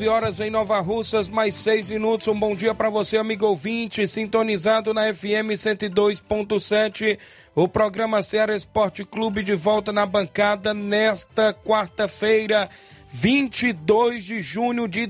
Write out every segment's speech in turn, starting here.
11 horas em Nova Russas, mais 6 minutos. Um bom dia para você, amigo ouvinte, sintonizado na FM 102.7. O programa Ceará Esporte Clube de volta na bancada nesta quarta-feira. 22 de junho de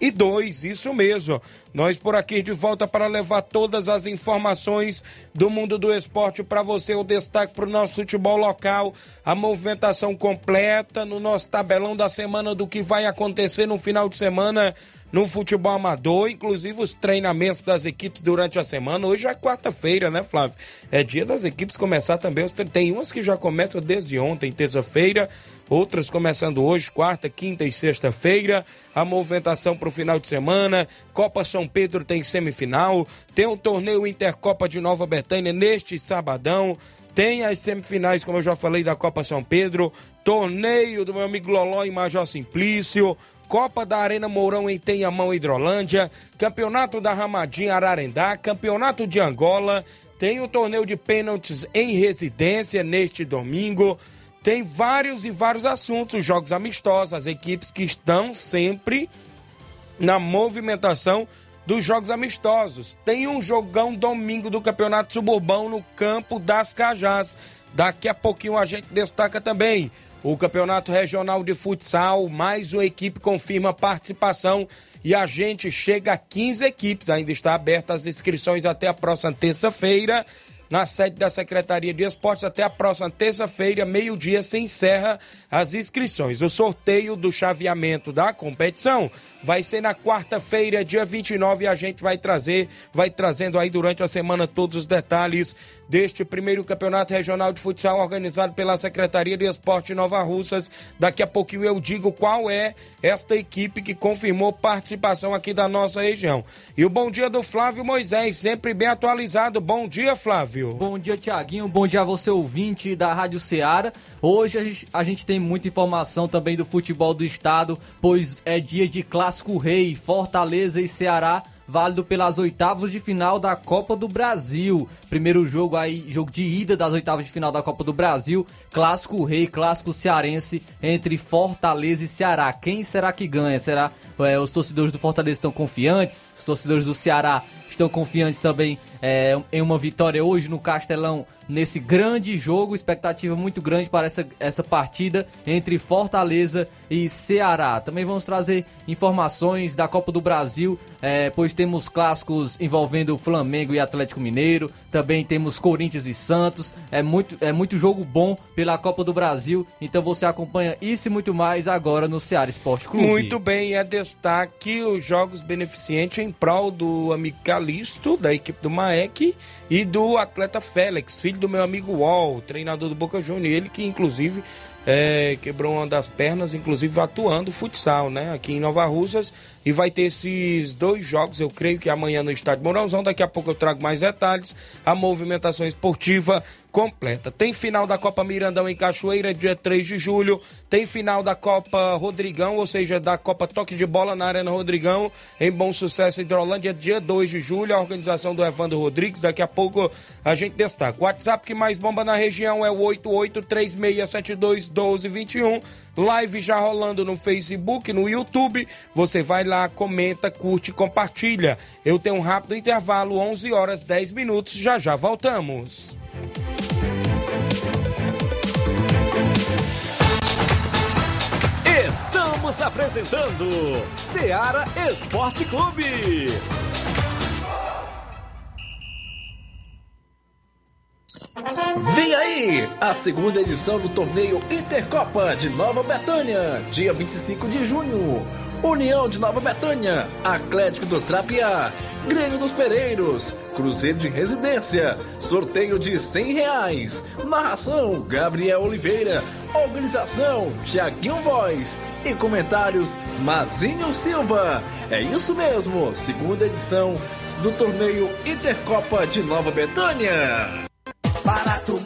2022, isso mesmo. Nós por aqui de volta para levar todas as informações do mundo do esporte para você. O destaque para o nosso futebol local, a movimentação completa no nosso tabelão da semana do que vai acontecer no final de semana no futebol amador, inclusive os treinamentos das equipes durante a semana. Hoje é quarta-feira, né, Flávio? É dia das equipes começar também. Tem umas que já começam desde ontem, terça-feira, outras começando hoje, quarta, quinta e sexta-feira. A movimentação para o final de semana. Copa São Pedro tem semifinal. Tem o torneio Intercopa de Nova Betânia neste sabadão. Tem as semifinais, como eu já falei, da Copa São Pedro. Torneio do meu amigo Loló em Major Simplício. Copa da Arena Mourão em Tenhamão, Hidrolândia, Campeonato da Ramadinha Ararendá, Campeonato de Angola, tem o torneio de pênaltis em residência neste domingo. Tem vários e vários assuntos, jogos amistosos, as equipes que estão sempre na movimentação dos jogos amistosos. Tem um jogão domingo do Campeonato Suburbão no campo das Cajás. Daqui a pouquinho a gente destaca também o Campeonato Regional de Futsal, mais uma equipe confirma participação e a gente chega a 15 equipes. Ainda está aberta as inscrições até a próxima terça-feira na sede da Secretaria de Esportes. Até a próxima terça-feira, meio-dia, se encerra as inscrições. O sorteio do chaveamento da competição vai ser na quarta-feira, dia 29, e a gente vai trazer, vai trazendo aí durante a semana todos os detalhes deste primeiro campeonato regional de futsal organizado pela Secretaria de Esporte Nova Russas. Daqui a pouquinho eu digo qual é esta equipe que confirmou participação aqui da nossa região. E o bom dia do Flávio Moisés, sempre bem atualizado. Bom dia, Flávio. Bom dia, Tiaguinho. Bom dia a você, ouvinte da Rádio Ceará. Hoje a gente, a gente tem muita informação também do futebol do estado, pois é dia de clássico rei, Fortaleza e Ceará válido pelas oitavas de final da Copa do Brasil. Primeiro jogo aí, jogo de ida das oitavas de final da Copa do Brasil. Clássico rei, clássico cearense entre Fortaleza e Ceará. Quem será que ganha? Será é, os torcedores do Fortaleza estão confiantes? Os torcedores do Ceará estão confiantes também é, em uma vitória hoje no Castelão nesse grande jogo, expectativa muito grande para essa, essa partida entre Fortaleza e Ceará. Também vamos trazer informações da Copa do Brasil, é, pois temos clássicos envolvendo Flamengo e Atlético Mineiro, também temos Corinthians e Santos, é muito, é muito jogo bom pela Copa do Brasil, então você acompanha isso e muito mais agora no Ceará Esporte Clube. Muito bem, é destaque os jogos beneficentes em prol do amigo Calisto, da equipe do Maek, e do atleta Félix, filho do meu amigo Wall, treinador do Boca Juniors, ele que inclusive é, quebrou uma das pernas, inclusive atuando futsal, né? Aqui em Nova Russas. E vai ter esses dois jogos, eu creio que amanhã no estádio Mourãozão. Daqui a pouco eu trago mais detalhes. A movimentação esportiva completa. Tem final da Copa Mirandão em Cachoeira, dia 3 de julho. Tem final da Copa Rodrigão, ou seja, da Copa Toque de Bola na Arena Rodrigão, em Bom Sucesso, Hidrolândia, dia 2 de julho. A organização do Evandro Rodrigues. Daqui a pouco a gente destaca. O WhatsApp que mais bomba na região é o 8836721221. Live já rolando no Facebook, no YouTube. Você vai lá, comenta, curte, compartilha. Eu tenho um rápido intervalo, 11 horas 10 minutos. Já já voltamos. Estamos apresentando Seara Esporte Clube. Aí a segunda edição do torneio Intercopa de Nova Betânia, dia 25 de junho. União de Nova Betânia, Atlético do Trapiá, Grêmio dos Pereiros, Cruzeiro de Residência, sorteio de cem reais. Narração Gabriel Oliveira, organização Tiaguinho Voz e comentários Mazinho Silva. É isso mesmo, segunda edição do torneio Intercopa de Nova Betânia.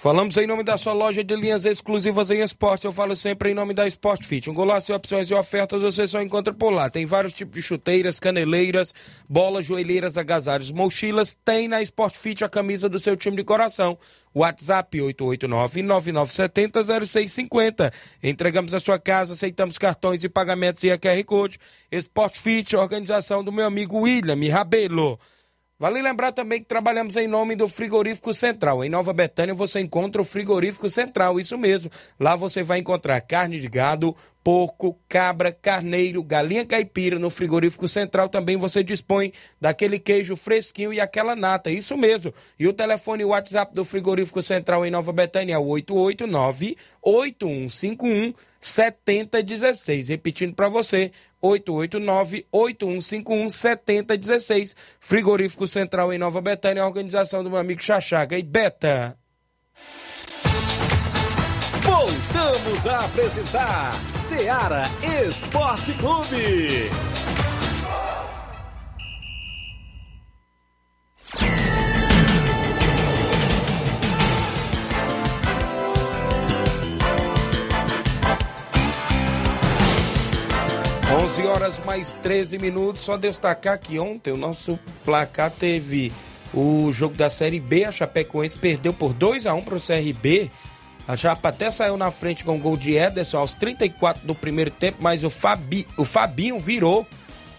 Falamos em nome da sua loja de linhas exclusivas em esporte. Eu falo sempre em nome da Sport Fit. Um golaço de opções e ofertas você só encontra por lá. Tem vários tipos de chuteiras, caneleiras, bolas, joelheiras, agasalhos, mochilas. Tem na Sport Fit a camisa do seu time de coração. WhatsApp 889-9970-0650. Entregamos a sua casa, aceitamos cartões e pagamentos e a QR Code. Sport Fit, organização do meu amigo William Rabelo. Vale lembrar também que trabalhamos em nome do Frigorífico Central. Em Nova Betânia você encontra o Frigorífico Central, isso mesmo. Lá você vai encontrar carne de gado, porco, cabra, carneiro, galinha caipira. No Frigorífico Central também você dispõe daquele queijo fresquinho e aquela nata, isso mesmo. E o telefone WhatsApp do Frigorífico Central em Nova Betânia é o 889 8151 7016. Repetindo para você, 889-8151-7016. Frigorífico Central em Nova Betânia, organização do meu amigo Chachaga e Beta. Voltamos a apresentar Seara Esporte Clube. 11 horas mais 13 minutos. Só destacar que ontem o nosso placar teve o jogo da Série B. A Chapecoense perdeu por 2 a 1 para o CRB. A Chapa até saiu na frente com o gol de Ederson aos 34 do primeiro tempo, mas o, Fabi, o Fabinho virou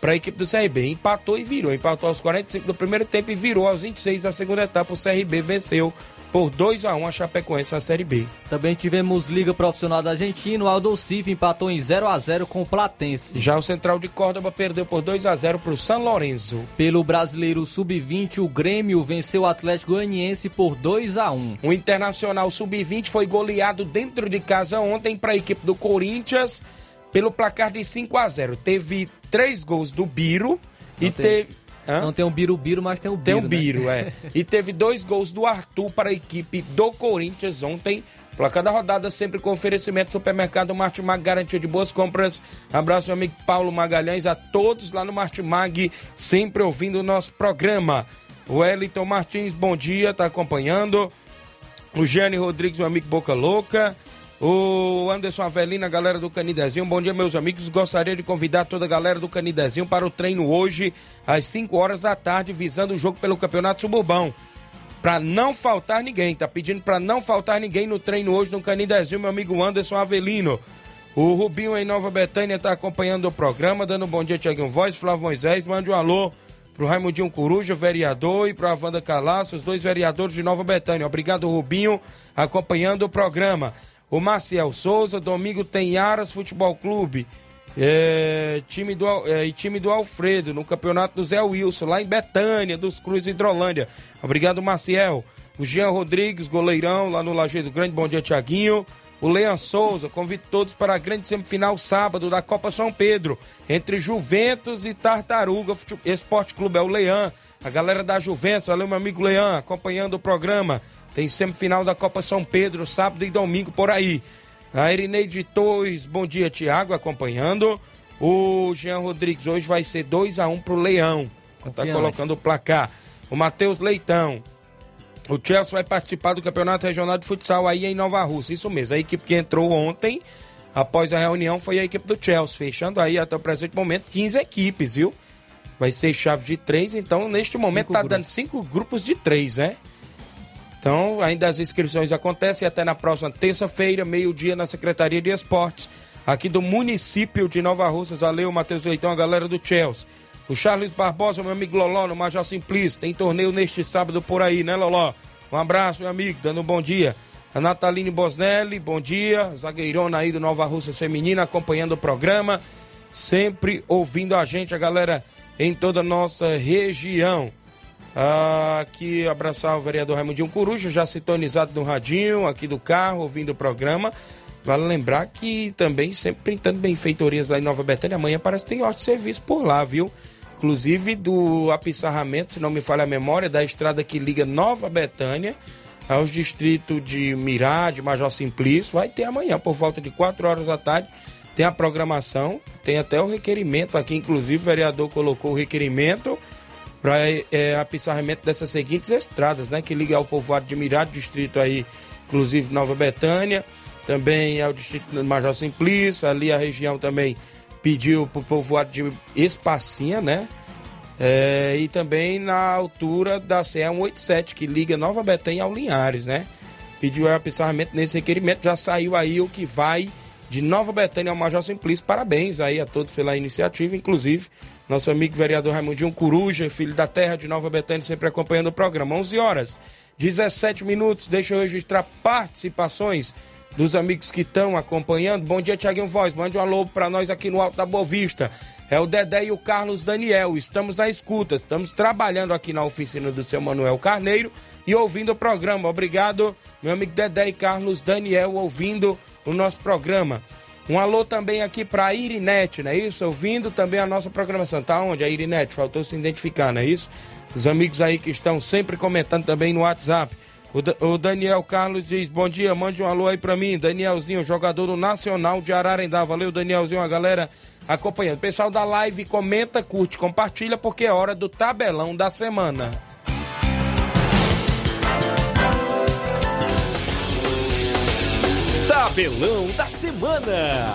para a equipe do CRB. Empatou e virou. Empatou aos 45 do primeiro tempo e virou aos 26 da segunda etapa. O CRB venceu por 2 a 1 a Chapecoense na Série B. Também tivemos Liga Profissional da Argentina, o Aldo Civi empatou em 0 a 0 com o Platense. Já o Central de Córdoba perdeu por 2 a 0 para o São Lourenço. Pelo Brasileiro Sub-20, o Grêmio venceu o Atlético Goianiense por 2 a 1. O Internacional Sub-20 foi goleado dentro de casa ontem para a equipe do Corinthians pelo placar de 5 a 0. Teve três gols do Biro Não e teve Hã? Não tem o Birubiru, mas tem o Biro. Tem o né? Biro, é. E teve dois gols do Arthur para a equipe do Corinthians ontem. Placar da rodada sempre com oferecimento Supermercado Martimag, garantia de boas compras. Abraço, meu amigo Paulo Magalhães, a todos lá no Martimag, sempre ouvindo o nosso programa. O Wellington Martins, bom dia, tá acompanhando. O Jane Rodrigues, meu amigo Boca Louca. O Anderson Avelina, galera do Canidezinho. Bom dia, meus amigos. Gostaria de convidar toda a galera do Canidezinho para o treino hoje, às 5 horas da tarde, visando o jogo pelo Campeonato Suburbão. Pra não faltar ninguém, tá pedindo pra não faltar ninguém no treino hoje no Canidezinho, meu amigo Anderson Avelino. O Rubinho em Nova Betânia tá acompanhando o programa, dando um bom dia, Tiaguinho Voz, Flávio Moisés, mande um alô pro Raimundinho Coruja, vereador, e pro Avanda Calaço, os dois vereadores de Nova Betânia. Obrigado, Rubinho, acompanhando o programa. O Marcial Souza, domingo tem Aras Futebol Clube. É, time do, é, e time do Alfredo no campeonato do Zé Wilson, lá em Betânia, dos Cruz Hidrolândia. Obrigado, Maciel. O Jean Rodrigues, goleirão, lá no Lajeado Grande. Bom dia, Tiaguinho. O Leão Souza, convido todos para a grande semifinal sábado da Copa São Pedro, entre Juventus e Tartaruga Esporte Clube. É o Leão, a galera da Juventus, valeu, meu amigo Leão, acompanhando o programa. Tem semifinal da Copa São Pedro, sábado e domingo por aí. A Irineide Torres, bom dia, Tiago, acompanhando. O Jean Rodrigues hoje vai ser 2 a 1 pro Leão. Tá Confiante. colocando o placar. O Matheus Leitão. O Chelsea vai participar do Campeonato Regional de Futsal aí em Nova Rússia. Isso mesmo. A equipe que entrou ontem, após a reunião, foi a equipe do Chelsea. Fechando aí até o presente momento 15 equipes, viu? Vai ser chave de três. Então, neste momento, Cinco tá grupos. dando cinco grupos de três, né? Então, ainda as inscrições acontecem até na próxima terça-feira, meio-dia, na Secretaria de Esportes, aqui do município de Nova Russas. Valeu, Matheus Leitão, a galera do Chelsea. O Charles Barbosa, meu amigo Loló, no Major Simplício. Tem torneio neste sábado por aí, né, Loló? Um abraço, meu amigo, dando um bom dia. A Nataline Bosnelli, bom dia. Zagueirona aí do Nova Russa Feminina, acompanhando o programa. Sempre ouvindo a gente, a galera em toda a nossa região. Aqui abraçar o vereador Raimundinho Coruja, já sintonizado no radinho, aqui do carro, ouvindo o programa. Vale lembrar que também sempre printando benfeitorias lá em Nova Betânia. Amanhã parece que tem hora de serviço por lá, viu? Inclusive do apissarramento, se não me falha a memória, da estrada que liga Nova Betânia aos distritos de Mirá, de Major Simplício. Vai ter amanhã, por volta de 4 horas da tarde. Tem a programação, tem até o requerimento aqui, inclusive o vereador colocou o requerimento para é, apissarramento dessas seguintes estradas, né? Que liga ao povoado de Mirade, distrito aí, inclusive Nova Betânia, também ao distrito do Major Simplício, ali a região também pediu para o povoado de Espacinha, né? É, e também na altura da CE 187, que liga Nova Betânia ao Linhares, né? Pediu aí apissarramento nesse requerimento, já saiu aí o que vai de Nova Betânia ao Major Simplício. Parabéns aí a todos pela iniciativa, inclusive nosso amigo vereador Raimundinho Coruja, filho da terra de Nova Betânia, sempre acompanhando o programa. 11 horas, 17 minutos. Deixa eu registrar participações dos amigos que estão acompanhando. Bom dia, Tiaguinho Voz. Mande um alô para nós aqui no Alto da Boa Vista. É o Dedé e o Carlos Daniel. Estamos na escuta, estamos trabalhando aqui na oficina do seu Manuel Carneiro e ouvindo o programa. Obrigado, meu amigo Dedé e Carlos Daniel, ouvindo o nosso programa. Um alô também aqui para Irinete, não é isso? Ouvindo também a nossa programação. Tá onde a Irinete? Faltou se identificar, não é isso? Os amigos aí que estão sempre comentando também no WhatsApp. O, o Daniel Carlos diz: Bom dia, mande um alô aí pra mim. Danielzinho, jogador do Nacional de Ararendá. Valeu, Danielzinho, a galera acompanhando. Pessoal da live, comenta, curte, compartilha, porque é hora do tabelão da semana. Tabelão da semana.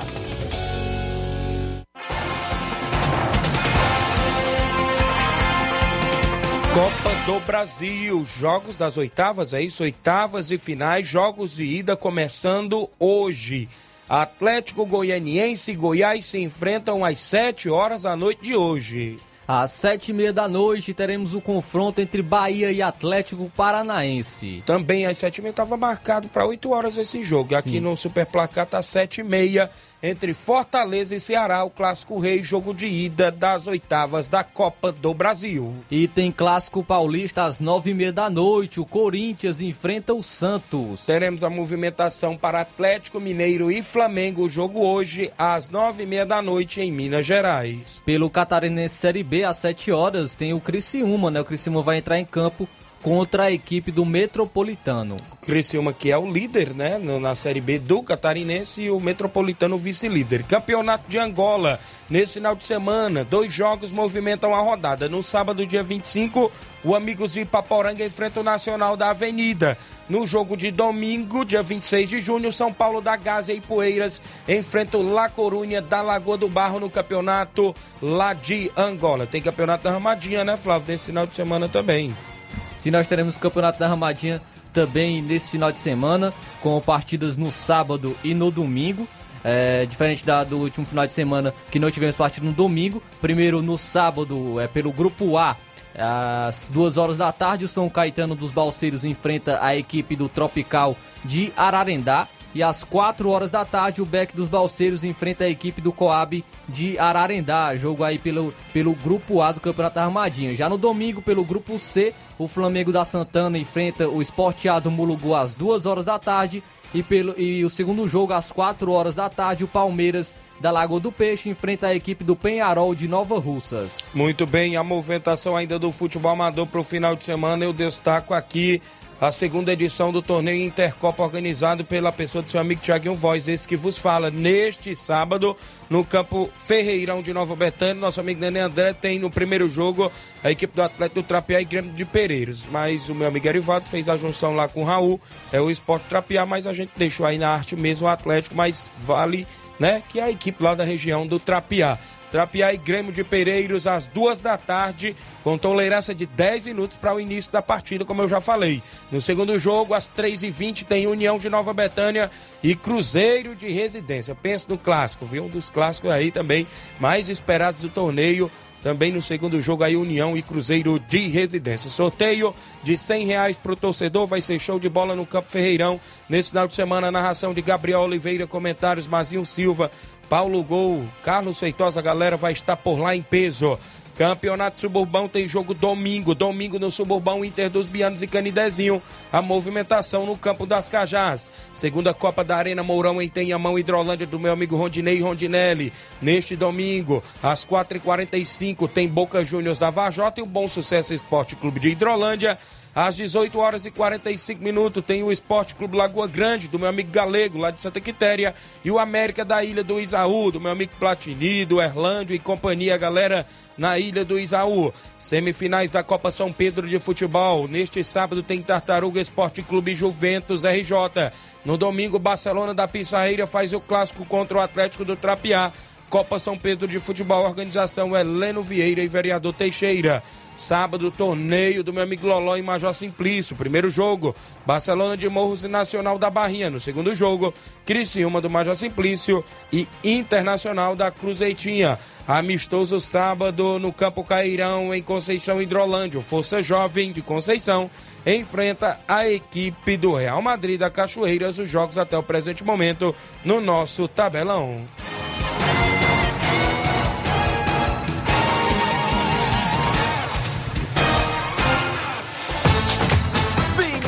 Copa do Brasil, jogos das oitavas, é isso? Oitavas e finais, jogos de ida começando hoje. Atlético Goianiense e Goiás se enfrentam às 7 horas da noite de hoje. Às sete e meia da noite teremos o confronto entre Bahia e Atlético Paranaense. Também às 7 e meia estava marcado para 8 horas esse jogo. Aqui Sim. no Super Placar tá 7 e meia entre Fortaleza e Ceará, o Clássico Rei, jogo de ida das oitavas da Copa do Brasil. E tem clássico paulista às nove e meia da noite. O Corinthians enfrenta o Santos. Teremos a movimentação para Atlético Mineiro e Flamengo, o jogo hoje às 9 e meia da noite em Minas Gerais. Pelo Catarinense Série B, às 7 horas, tem o Criciúma, né? O Criciúma vai entrar em campo contra a equipe do Metropolitano. Criciúma que é o líder, né, na Série B do Catarinense e o Metropolitano vice-líder. Campeonato de Angola, nesse final de semana, dois jogos movimentam a rodada. No sábado, dia 25, o Amigos de Ipaporanga enfrenta o Nacional da Avenida. No jogo de domingo, dia 26 de junho, São Paulo da Gásia e Poeiras enfrenta o La Corunha da Lagoa do Barro no campeonato lá de Angola. Tem campeonato da Ramadinha, né, Flávio, nesse final de semana também. Se nós teremos Campeonato da Ramadinha também nesse final de semana, com partidas no sábado e no domingo. É, diferente da, do último final de semana que não tivemos partida no domingo. Primeiro no sábado, é pelo grupo A, às duas horas da tarde, o São Caetano dos Balseiros enfrenta a equipe do Tropical de Ararendá. E às 4 horas da tarde, o Beck dos Balseiros enfrenta a equipe do Coab de Ararendá. Jogo aí pelo, pelo grupo A do Campeonato Armadinha. Já no domingo, pelo grupo C, o Flamengo da Santana enfrenta o Esporteado Mulugu às 2 horas da tarde. E, pelo, e o segundo jogo, às 4 horas da tarde, o Palmeiras da Lagoa do Peixe enfrenta a equipe do Penharol de Nova Russas. Muito bem, a movimentação ainda do futebol amador para o final de semana eu destaco aqui a segunda edição do torneio Intercopa organizado pela pessoa do seu amigo Tiaguinho Voz, esse que vos fala. Neste sábado, no campo Ferreirão de Nova Betânia, nosso amigo Nenê André tem no primeiro jogo a equipe do Atlético do Trapiá e Grêmio de Pereiros. Mas o meu amigo Erivaldo fez a junção lá com o Raul, é o Esporte Trapiá, mas a gente deixou aí na arte mesmo o Atlético, mas vale, né, que é a equipe lá da região do Trapiá. Trapiá e Grêmio de Pereiros às duas da tarde, com tolerância de 10 minutos para o início da partida, como eu já falei. No segundo jogo, às 3h20, tem União de Nova Betânia e Cruzeiro de Residência. Penso no clássico, viu? Um dos clássicos aí também mais esperados do torneio. Também no segundo jogo aí, União e Cruzeiro de Residência. Sorteio de 100 reais para o torcedor, vai ser show de bola no Campo Ferreirão. Nesse final de semana, narração de Gabriel Oliveira, comentários Mazinho Silva, Paulo Gol, Carlos Feitosa, a galera vai estar por lá em peso. Campeonato Suburbão tem jogo domingo. Domingo no Suburbão Inter dos Bianos e Canidezinho. A movimentação no campo das Cajás. Segunda Copa da Arena Mourão em Tenhamão, Hidrolândia, do meu amigo Rondinei Rondinelli. Neste domingo, às 4h45, tem Boca Juniors da Vajota e o Bom Sucesso Esporte Clube de Hidrolândia. Às 18 horas e 45 minutos tem o Esporte Clube Lagoa Grande, do meu amigo Galego, lá de Santa Quitéria, e o América da Ilha do Isaú, do meu amigo Platini, do Erlândio e companhia, galera, na Ilha do Isaú. Semifinais da Copa São Pedro de Futebol. Neste sábado tem Tartaruga Esporte Clube Juventus RJ. No domingo, Barcelona da Pissarreira faz o clássico contra o Atlético do Trapiá. Copa São Pedro de Futebol, organização Heleno Vieira e Vereador Teixeira. Sábado, torneio do meu amigo Loló em Major Simplício. Primeiro jogo, Barcelona de Morros e Nacional da Barrinha. No segundo jogo, Criciúma do Major Simplício e Internacional da Cruzeitinha. Amistoso sábado no Campo Cairão, em Conceição Hidrolândia. Força Jovem de Conceição enfrenta a equipe do Real Madrid da Cachoeiras. Os jogos até o presente momento no nosso tabelão.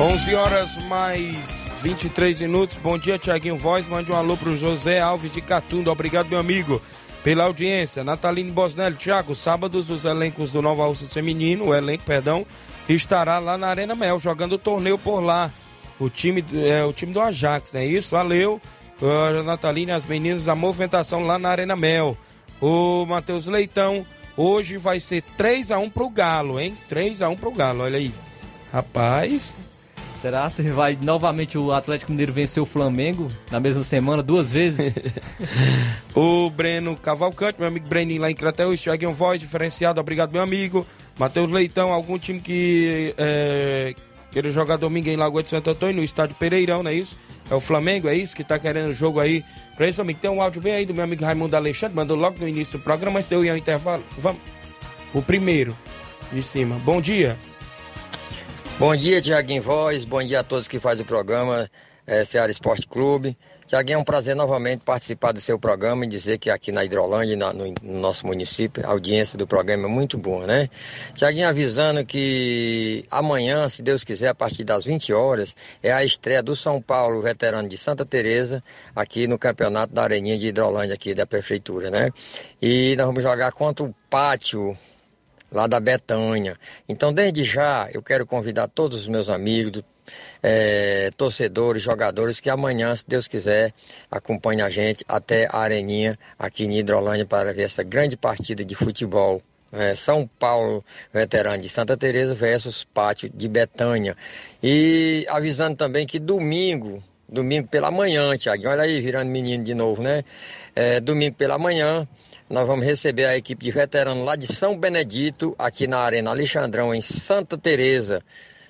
11 horas mais 23 minutos. Bom dia, Tiaguinho Voz. Mande um alô pro José Alves de Catunda. Obrigado, meu amigo, pela audiência. Natalino Bosnelli, Tiago, sábados os elencos do Nova Russa Feminino, o elenco, perdão, estará lá na Arena Mel, jogando o torneio por lá. O time, é, o time do Ajax, não é isso? Valeu. Uh, as meninas, a movimentação lá na Arena Mel. O Matheus Leitão, hoje vai ser 3 a 1 pro Galo, hein? 3 a 1 pro Galo, olha aí. Rapaz, Será que vai novamente o Atlético Mineiro vencer o Flamengo na mesma semana, duas vezes? o Breno Cavalcante, meu amigo Breninho lá em Crateus, Thiaguinho Voz, diferenciado, obrigado meu amigo. Matheus Leitão, algum time que é, queira jogar domingo em Lagoa de Santo Antônio, no estádio Pereirão, não é isso? É o Flamengo, é isso? Que tá querendo o jogo aí pra esse domingo. Tem um áudio bem aí do meu amigo Raimundo Alexandre, mandou logo no início do programa, mas deu aí um intervalo. Vamos. O primeiro, de cima. Bom dia. Bom dia, Tiaguinho Voz. Bom dia a todos que fazem o programa é, Ceará Esporte Clube. Tiaguinho, é um prazer novamente participar do seu programa e dizer que aqui na Hidrolândia, na, no, no, nosso município, a audiência do programa é muito boa, né? Tiaguinho avisando que amanhã, se Deus quiser, a partir das 20 horas, é a estreia do São Paulo, veterano de Santa Teresa, aqui no campeonato da Areninha de Hidrolândia, aqui da Prefeitura, né? E nós vamos jogar contra o Pátio lá da Betânia. Então, desde já, eu quero convidar todos os meus amigos, é, torcedores, jogadores, que amanhã, se Deus quiser, acompanhem a gente até a Areninha, aqui em Hidrolândia, para ver essa grande partida de futebol. É, São Paulo, veterano de Santa Teresa versus Pátio de Betânia. E avisando também que domingo, domingo pela manhã, Tiago, olha aí, virando menino de novo, né? É, domingo pela manhã, nós vamos receber a equipe de veteranos lá de São Benedito, aqui na Arena Alexandrão, em Santa Teresa.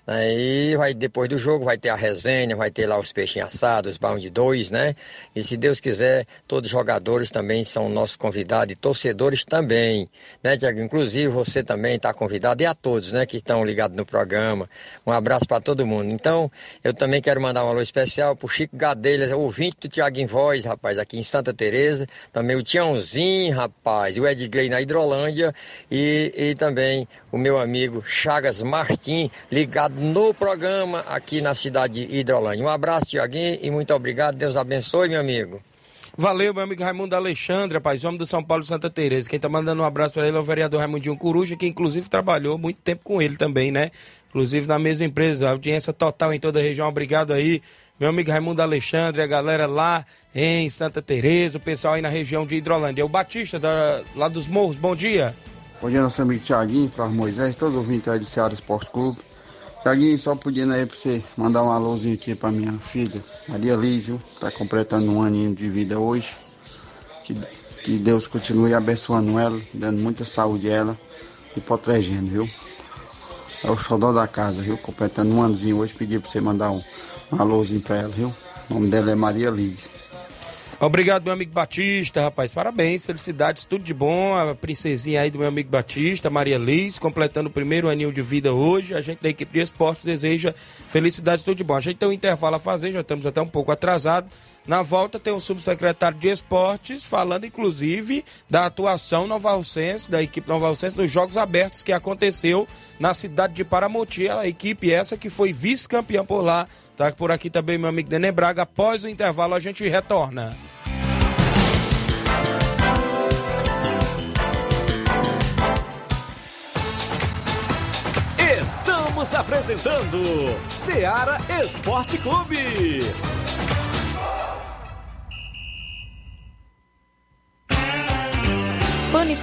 Aí vai, depois do jogo vai ter a resenha, vai ter lá os peixinhos assados, pão de dois, né? E se Deus quiser, todos os jogadores também são nossos convidados e torcedores também, né, Tiago? Inclusive você também está convidado e a todos, né, que estão ligados no programa. Um abraço para todo mundo. Então, eu também quero mandar um alô especial pro Chico Gadelhas, ouvinte do Tiago em Voz, rapaz, aqui em Santa Teresa. Também o Tiãozinho, rapaz, o Edgley na Hidrolândia e, e também o meu amigo Chagas Martim, ligado no programa aqui na cidade de Hidrolândia. Um abraço, Tiaguinho, e muito obrigado. Deus abençoe, meu amigo. Valeu, meu amigo Raimundo Alexandre, rapaz, homem do São Paulo Santa Teresa. Quem tá mandando um abraço para ele é o vereador Raimundinho Coruja, que inclusive trabalhou muito tempo com ele também, né? Inclusive na mesma empresa, audiência total em toda a região. Obrigado aí, meu amigo Raimundo Alexandre, a galera lá em Santa Teresa, o pessoal aí na região de Hidrolândia. O Batista, da, lá dos Morros, bom dia. Bom dia, nosso amigo Tiaguinho, Flávio Moisés, todos os ouvintes aí do Ceará Esporte Clube. Tiaguinho, só pedindo aí pra você mandar um alôzinho aqui pra minha filha, Maria Lísio, tá completando um aninho de vida hoje. Que, que Deus continue abençoando ela, dando muita saúde a ela e protegendo, viu? É o xodó da casa, viu? Completando um anozinho hoje, pedi pra você mandar um, um alôzinho pra ela, viu? O nome dela é Maria Liz. Obrigado, meu amigo Batista, rapaz. Parabéns, felicidades, tudo de bom. A princesinha aí do meu amigo Batista, Maria Liz, completando o primeiro anil de vida hoje. A gente da equipe de esportes deseja felicidades, tudo de bom. A gente tem um intervalo a fazer, já estamos até um pouco atrasados. Na volta tem o subsecretário de esportes falando, inclusive, da atuação Nova Alcense, da equipe Nova Alcense nos Jogos Abertos que aconteceu na cidade de Paramoti. A equipe essa que foi vice-campeã por lá. Tá por aqui também meu amigo Dene Braga. Após o intervalo a gente retorna. Estamos apresentando Seara Esporte Clube.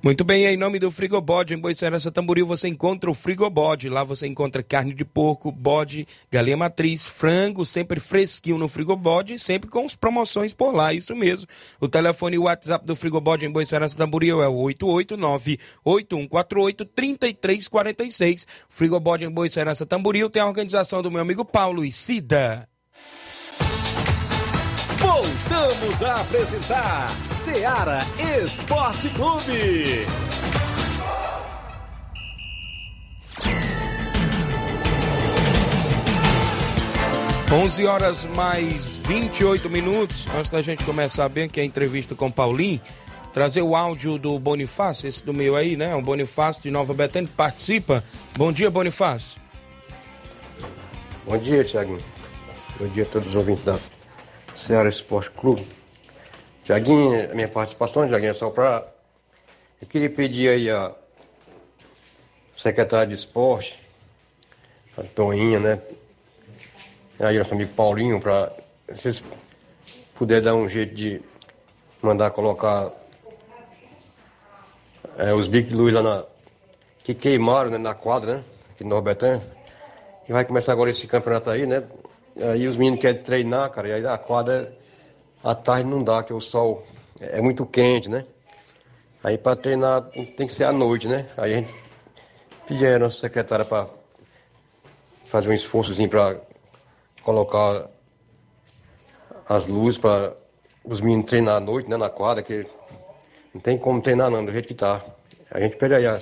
Muito bem, em nome do Frigobode, em Boicerança Tamboril, você encontra o Frigobode. Lá você encontra carne de porco, bode, galinha matriz, frango, sempre fresquinho no Frigobode, sempre com as promoções por lá, isso mesmo. O telefone e o WhatsApp do Frigobode em Boicerança Tamboril é o 889-8148-3346. Frigobode em Boicerança Tamboril tem a organização do meu amigo Paulo e Cida. Voltamos a apresentar Seara Esporte Clube. 11 horas mais 28 minutos. Antes da gente começar bem aqui a entrevista com o Paulinho, trazer o áudio do Bonifácio, esse do meio aí, né? O Bonifácio de Nova Betânia participa. Bom dia, Bonifácio. Bom dia, Tiaguinho. Bom dia a todos os ouvintes da Ceará Esporte Clube. Tiaguinho, a minha participação, Tiaguinho, é só para. Eu queria pedir aí a secretária de esporte, a Toninha, né? Aí nosso amigo Paulinho, para vocês puderem dar um jeito de mandar colocar é, os bicos de luz lá na. que queimaram né, na quadra, né? Aqui no Norbertã. E vai começar agora esse campeonato aí, né? Aí os meninos querem treinar, cara, e aí a quadra à tarde não dá, que o sol é muito quente, né? Aí para treinar tem que ser à noite, né? Aí a gente pediu a nossa secretária para fazer um esforçozinho para colocar as luzes para os meninos treinar à noite, né, na quadra, que não tem como treinar não, do jeito que tá. A gente pede aí a,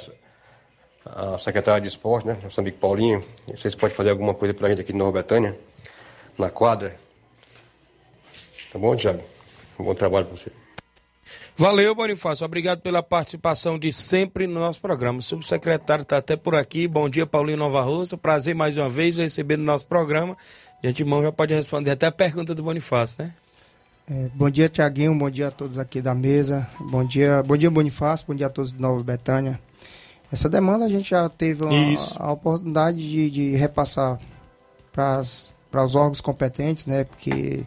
a secretária de esporte, né, amigo Paulinho, vocês podem fazer alguma coisa pra gente aqui de Nova Betânia, na quadra. Tá bom, Thiago? Um bom trabalho pra você. Valeu, Bonifácio. Obrigado pela participação de sempre no nosso programa. O subsecretário está até por aqui. Bom dia, Paulinho Nova Rosa. Prazer mais uma vez receber no nosso programa. De antemão já pode responder até a pergunta do Bonifácio, né? É, bom dia, Tiaguinho. Bom dia a todos aqui da mesa. Bom dia, bom dia, Bonifácio. Bom dia a todos de Nova Betânia. Essa demanda a gente já teve uma- a oportunidade de, de repassar para os órgãos competentes, né? Porque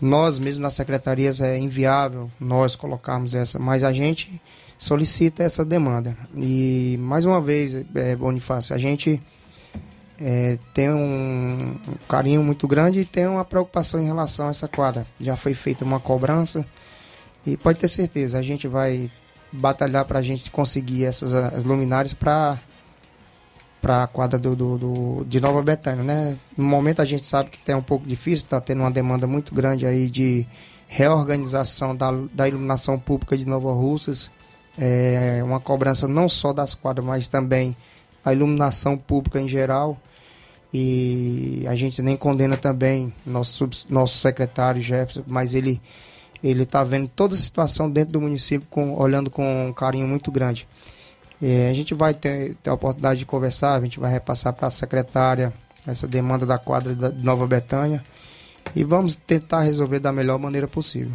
nós mesmo nas secretarias é inviável nós colocarmos essa, mas a gente solicita essa demanda. E mais uma vez, é, Bonifácio, a gente é, tem um, um carinho muito grande e tem uma preocupação em relação a essa quadra. Já foi feita uma cobrança e pode ter certeza, a gente vai batalhar para a gente conseguir essas as luminárias para para a quadra do, do, do- de Nova Betânia, né? No momento a gente sabe que tem um pouco difícil, está tendo uma demanda muito grande aí de reorganização da, da iluminação pública de Nova Russas, é, uma cobrança não só das quadras, mas também a iluminação pública em geral. E a gente nem condena também nosso, nosso secretário Jefferson, mas ele ele está vendo toda a situação dentro do município com, olhando com um carinho muito grande. É, a gente vai ter, ter a oportunidade de conversar, a gente vai repassar para a secretária essa demanda da quadra da, Nova Betânia e vamos tentar resolver da melhor maneira possível.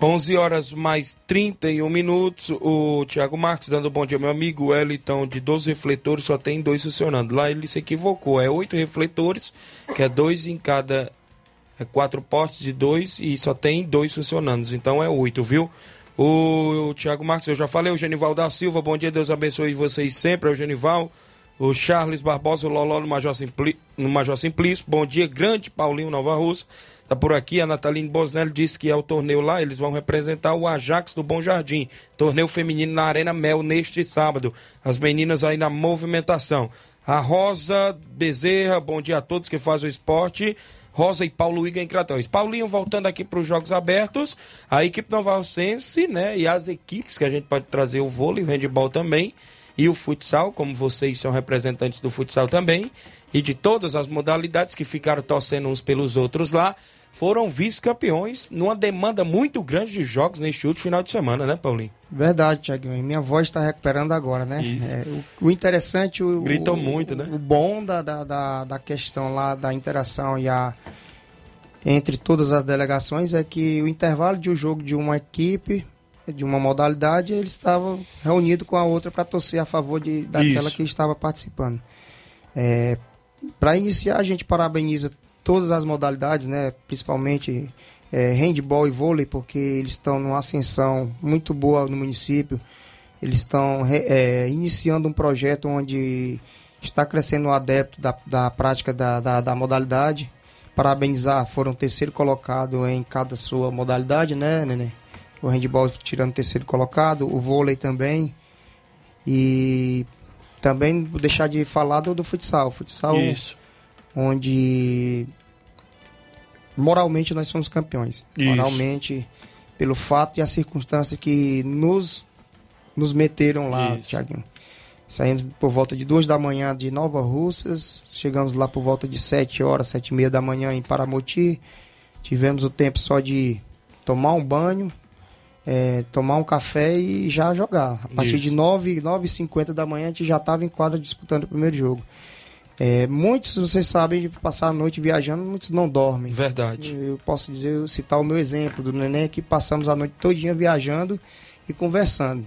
11 horas mais 31 minutos. O Thiago Marques dando bom dia, meu amigo. O de 12 refletores só tem dois funcionando. Lá ele se equivocou. É oito refletores, que é dois em cada. É quatro postes de dois e só tem dois funcionando. Então é oito, viu? O, o Thiago Marques, eu já falei. O Genival da Silva, bom dia, Deus abençoe vocês sempre. É o Genival. O Charles Barbosa, o Loló no Major, Simpli, no Major Simplício. Bom dia, grande Paulinho Nova Russa. Tá por aqui, a Nataline Bosnelli disse que é o torneio lá, eles vão representar o Ajax do Bom Jardim. Torneio feminino na Arena Mel neste sábado. As meninas aí na movimentação. A Rosa Bezerra, bom dia a todos que fazem o esporte. Rosa e Paulo Iga em Cratões. Paulinho voltando aqui para os Jogos Abertos. A equipe Nova Alcense, né? E as equipes que a gente pode trazer o vôlei, o handball também. E o futsal, como vocês são representantes do futsal também. E de todas as modalidades que ficaram torcendo uns pelos outros lá. Foram vice-campeões numa demanda muito grande de jogos neste último final de semana, né, Paulinho? Verdade, Tiaguinho. Minha voz está recuperando agora, né? Isso. É, o, o interessante, o, Gritou o- muito, né? O bom da, da, da, da questão lá da interação e a entre todas as delegações é que o intervalo de um jogo de uma equipe, de uma modalidade, eles estavam reunidos com a outra para torcer a favor de, daquela Isso. que estava participando. É, para iniciar, a gente parabeniza todas as modalidades, né? principalmente é, handball e vôlei, porque eles estão numa ascensão muito boa no município. Eles estão é, iniciando um projeto onde está crescendo o adepto da, da prática da, da, da modalidade. Parabenizar, foram terceiro colocado em cada sua modalidade, né, Nenê? O handball tirando terceiro colocado, o vôlei também. E também deixar de falar do, do futsal. Futsal Isso. Onde moralmente nós somos campeões. Isso. Moralmente, pelo fato e a circunstância que nos, nos meteram lá, Isso. Tiaguinho. Saímos por volta de duas da manhã de Nova Russas, chegamos lá por volta de sete horas, sete e meia da manhã em Paramoti. Tivemos o tempo só de tomar um banho, é, tomar um café e já jogar. A partir Isso. de 9, 9 50 da manhã a gente já estava em quadra disputando o primeiro jogo. É, muitos, vocês sabem, passar a noite viajando, muitos não dormem. Verdade. Eu posso dizer, eu citar o meu exemplo do neném que passamos a noite todinha viajando e conversando.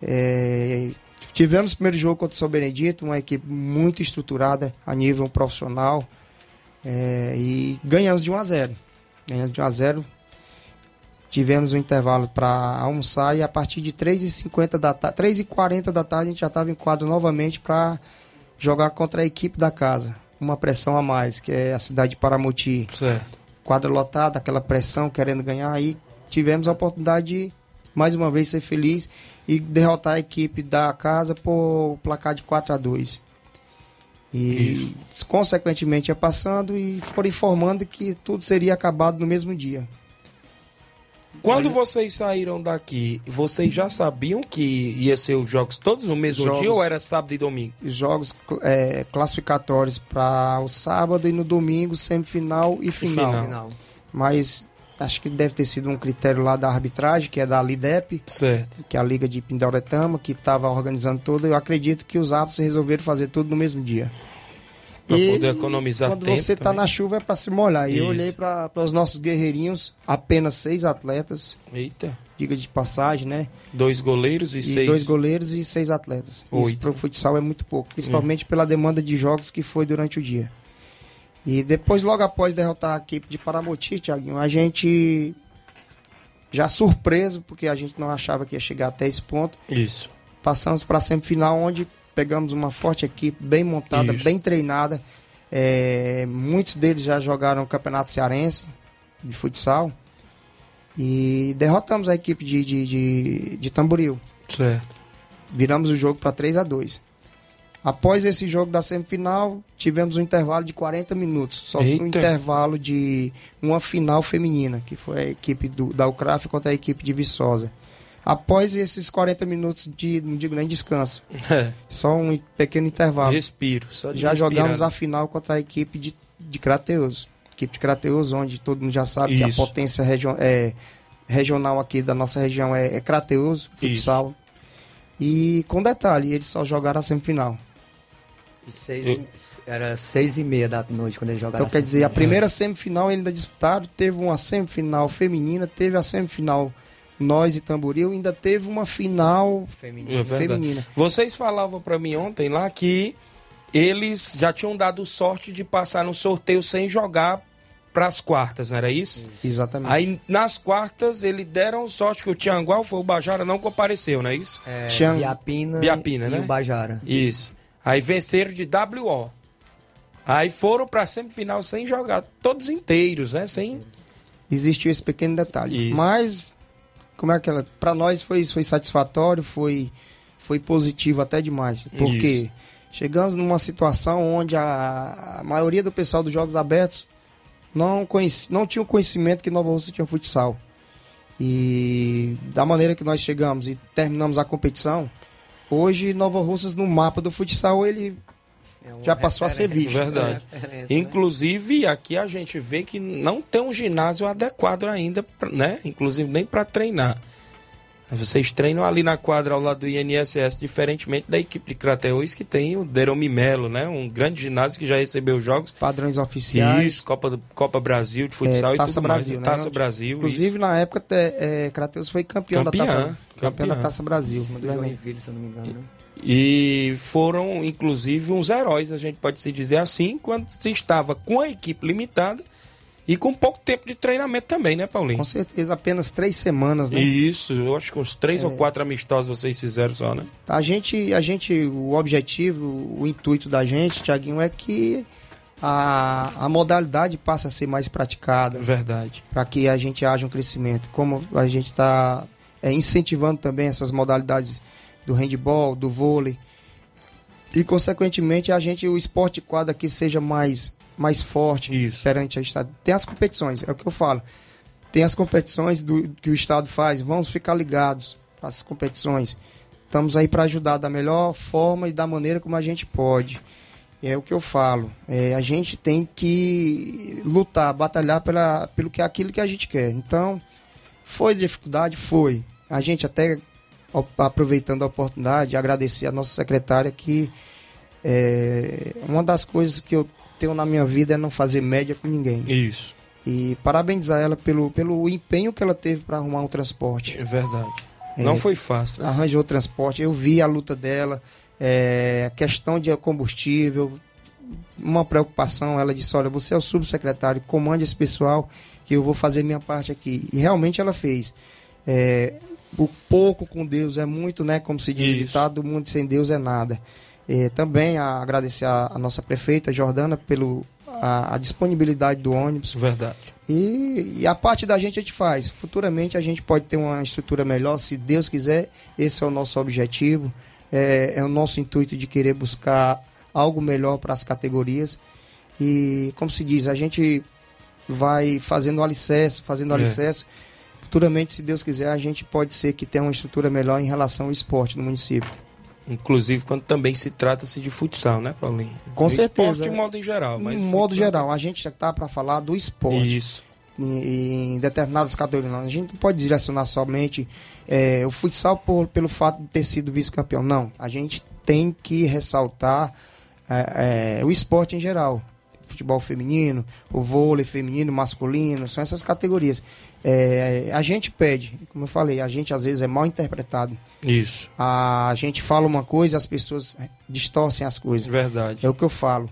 É, tivemos o primeiro jogo contra o São Benedito, uma equipe muito estruturada a nível profissional é, e ganhamos de 1 a 0. Ganhamos de 1 a 0. Tivemos um intervalo para almoçar e a partir de 3h50 da tarde, 3h40 da tarde a gente já estava em quadro novamente para jogar contra a equipe da casa. Uma pressão a mais, que é a cidade de Paramoti. Certo. Quadra lotada, aquela pressão querendo ganhar. Aí tivemos a oportunidade de, mais uma vez, ser feliz e derrotar a equipe da casa por placar de 4 a 2 E, consequentemente, ia passando e foram informando que tudo seria acabado no mesmo dia. Quando vocês saíram daqui, vocês já sabiam que ia ser os jogos todos no mesmo Jogos- dia ou era sábado e domingo? Jogos é, classificatórios para o sábado e no domingo, semifinal e final. final. Mas acho que deve ter sido um critério lá da arbitragem, que é da LIDEP, Certo. que é a Liga de Pindauretama, que estava organizando tudo. Eu acredito que os árbitros resolveram fazer tudo no mesmo dia. Pra E poder economizar quando tempo você tá também. na chuva é para se molhar. E eu Isso. olhei para os nossos guerreirinhos, apenas seis atletas, Eita. diga de passagem, né? Dois goleiros e, E seis. dois goleiros e seis atletas. Isso Oito. para o futsal é muito pouco, principalmente pela demanda de jogos que foi durante o dia. E depois, logo após derrotar a equipe de Paramoti, Thiaguinho, a gente já surpreso, porque a gente não achava que ia chegar até esse ponto. Isso. Passamos para a semifinal, onde pegamos uma forte equipe, bem montada, Isso. bem treinada. É, muitos deles já jogaram o Campeonato Cearense de futsal. E derrotamos a equipe de, de, de, de Tamboril. Certo. Viramos o jogo para 3 a 2 Após esse jogo da semifinal, tivemos um intervalo de 40 minutos. Só Eita. um intervalo de uma final feminina, que foi a equipe do, da Ucraf contra a equipe de Viçosa. Após esses 40 minutos de, não digo nem descanso, É. só um pequeno intervalo. Respiro. Só de Já respirar. jogamos a final contra a equipe de, de Crateus. Equipe de Crateus, onde todo mundo já sabe que a Isso. potência é, regional aqui da nossa região é, é Crateus, futsal. E com detalhe, eles só jogaram a semifinal. E seis e- era seis e meia da noite quando eles jogaram. Então quer dizer, a primeira semifinal eles ainda disputaram, teve uma semifinal feminina, teve a semifinal nós e Tamboril, ainda teve uma final É verdade. feminina. Vocês falavam pra mim ontem lá que eles já tinham dado sorte de passar no sorteio sem jogar pras quartas, não era isso? Exatamente. Aí nas quartas eles deram sorte que o Tiangual foi o Bajara não compareceu, não é isso? É, Tiang- Biapina, Biapina, e, né? e o Bajara. Isso. Aí venceram de WO. Aí foram pra semifinal sem jogar, todos inteiros, né? Sem existiu esse pequeno detalhe. Isso. Mas, como é que ela. Pra nós foi, foi satisfatório, foi, foi positivo até demais. Porque Isso. chegamos numa situação onde a, a maioria do pessoal dos Jogos Abertos não, conheci, não tinha o conhecimento que Nova Rússia tinha futsal. E da maneira que nós chegamos e terminamos a competição, hoje Nova Russas no mapa do futsal ele É já passou a ser visto. Verdade. É né? Inclusive, aqui a gente vê que não tem um ginásio adequado ainda, né? Inclusive nem para treinar. Vocês treinam ali na quadra ao lado do INSS, diferentemente da equipe de Crateus, que tem o Deromi Melo, né? Um grande ginásio que já recebeu jogos. Padrões oficiais. Isso, Copa, do- Copa Brasil de futsal É, e Taça tudo Brasil, mais. né? Taça Brasil. Inclusive, isso. na época, é, Crateus foi campeão Campeã, da Taça, campeão campeã. da Taça Brasil. Joinville, se eu não me engano. né? E foram, inclusive, uns heróis, a gente pode se dizer assim, quando se estava com a equipe limitada e com pouco tempo de treinamento também, né, Paulinho? Com certeza, apenas três semanas, né? Isso, eu acho que uns três ou quatro amistosos vocês fizeram só, né? A gente, a gente, o objetivo, o intuito da gente, Tiaguinho, é que a, a modalidade passe a ser mais praticada, Verdade. para que a gente haja um crescimento. Como a gente está incentivando também essas modalidades do handball, do vôlei, e consequentemente a gente, o esporte quadra aqui seja mais, mais forte Isso. perante a Estado. Tem as competições, é o que eu falo. Tem as competições do, que o Estado faz, vamos ficar ligados para as competições. Estamos aí para ajudar da melhor forma e da maneira como a gente pode. É o que eu falo. É, a gente tem que lutar, batalhar pela, pelo que aquilo que a gente quer. Então, foi dificuldade? Foi. A gente até, aproveitando a oportunidade, agradecer a nossa secretária que é, uma das coisas que eu tenho na minha vida é não fazer média com ninguém. Isso, E parabenizar ela pelo, pelo empenho que ela teve para arrumar um transporte. é verdade. É. Não foi fácil, né? Arranjou o transporte, eu vi a luta dela, é, a questão de combustível, uma preocupação. Ela disse: Olha, você é o subsecretário, comande esse pessoal, que eu vou fazer minha parte aqui. E realmente ela fez. É, o pouco com Deus é muito, né? Como se diz o Isso. ditado, o mundo sem Deus é nada. É, também agradecer a, a nossa prefeita Jordana pelo a, a disponibilidade do ônibus. Verdade. E, e a parte da gente a gente faz. Futuramente a gente pode ter uma estrutura melhor, se Deus quiser. Esse é o nosso objetivo. É, é o nosso intuito de querer buscar algo melhor para as categorias. E, como se diz, a gente vai fazendo alicerce, fazendo o É. Futuramente, se Deus quiser, a gente pode ser que tenha uma estrutura melhor em relação ao esporte no município. Inclusive quando também se trata-se de futsal, né, Paulinho? Com Do certeza. Esporte de modo em geral, mas no modo futsal- geral, a gente já está para falar do esporte. Isso. em, em determinadas categorias. A gente não pode direcionar somente é, o futsal por- pelo fato de ter sido vice-campeão. Não. A gente tem que ressaltar é, é, o esporte em geral. Futebol feminino, o vôlei feminino, masculino, são essas categorias. É, a gente pede, como eu falei, a gente às vezes é mal interpretado. Isso. A gente fala uma coisa, as pessoas distorcem as coisas. Verdade. É o que eu falo.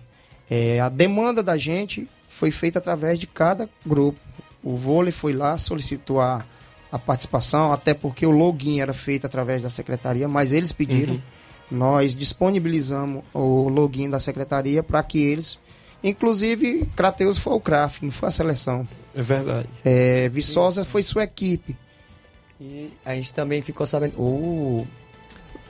É, a demanda da gente foi feita através de cada grupo. O vôlei foi lá, solicitou a, a participação, até porque o login era feito através da secretaria, mas eles pediram. Uhum. Nós disponibilizamos o login da secretaria para que eles. Inclusive, Crateus foi o CRAF, não foi a seleção. É verdade. É, Viçosa foi sua equipe. E a gente também ficou sabendo. O,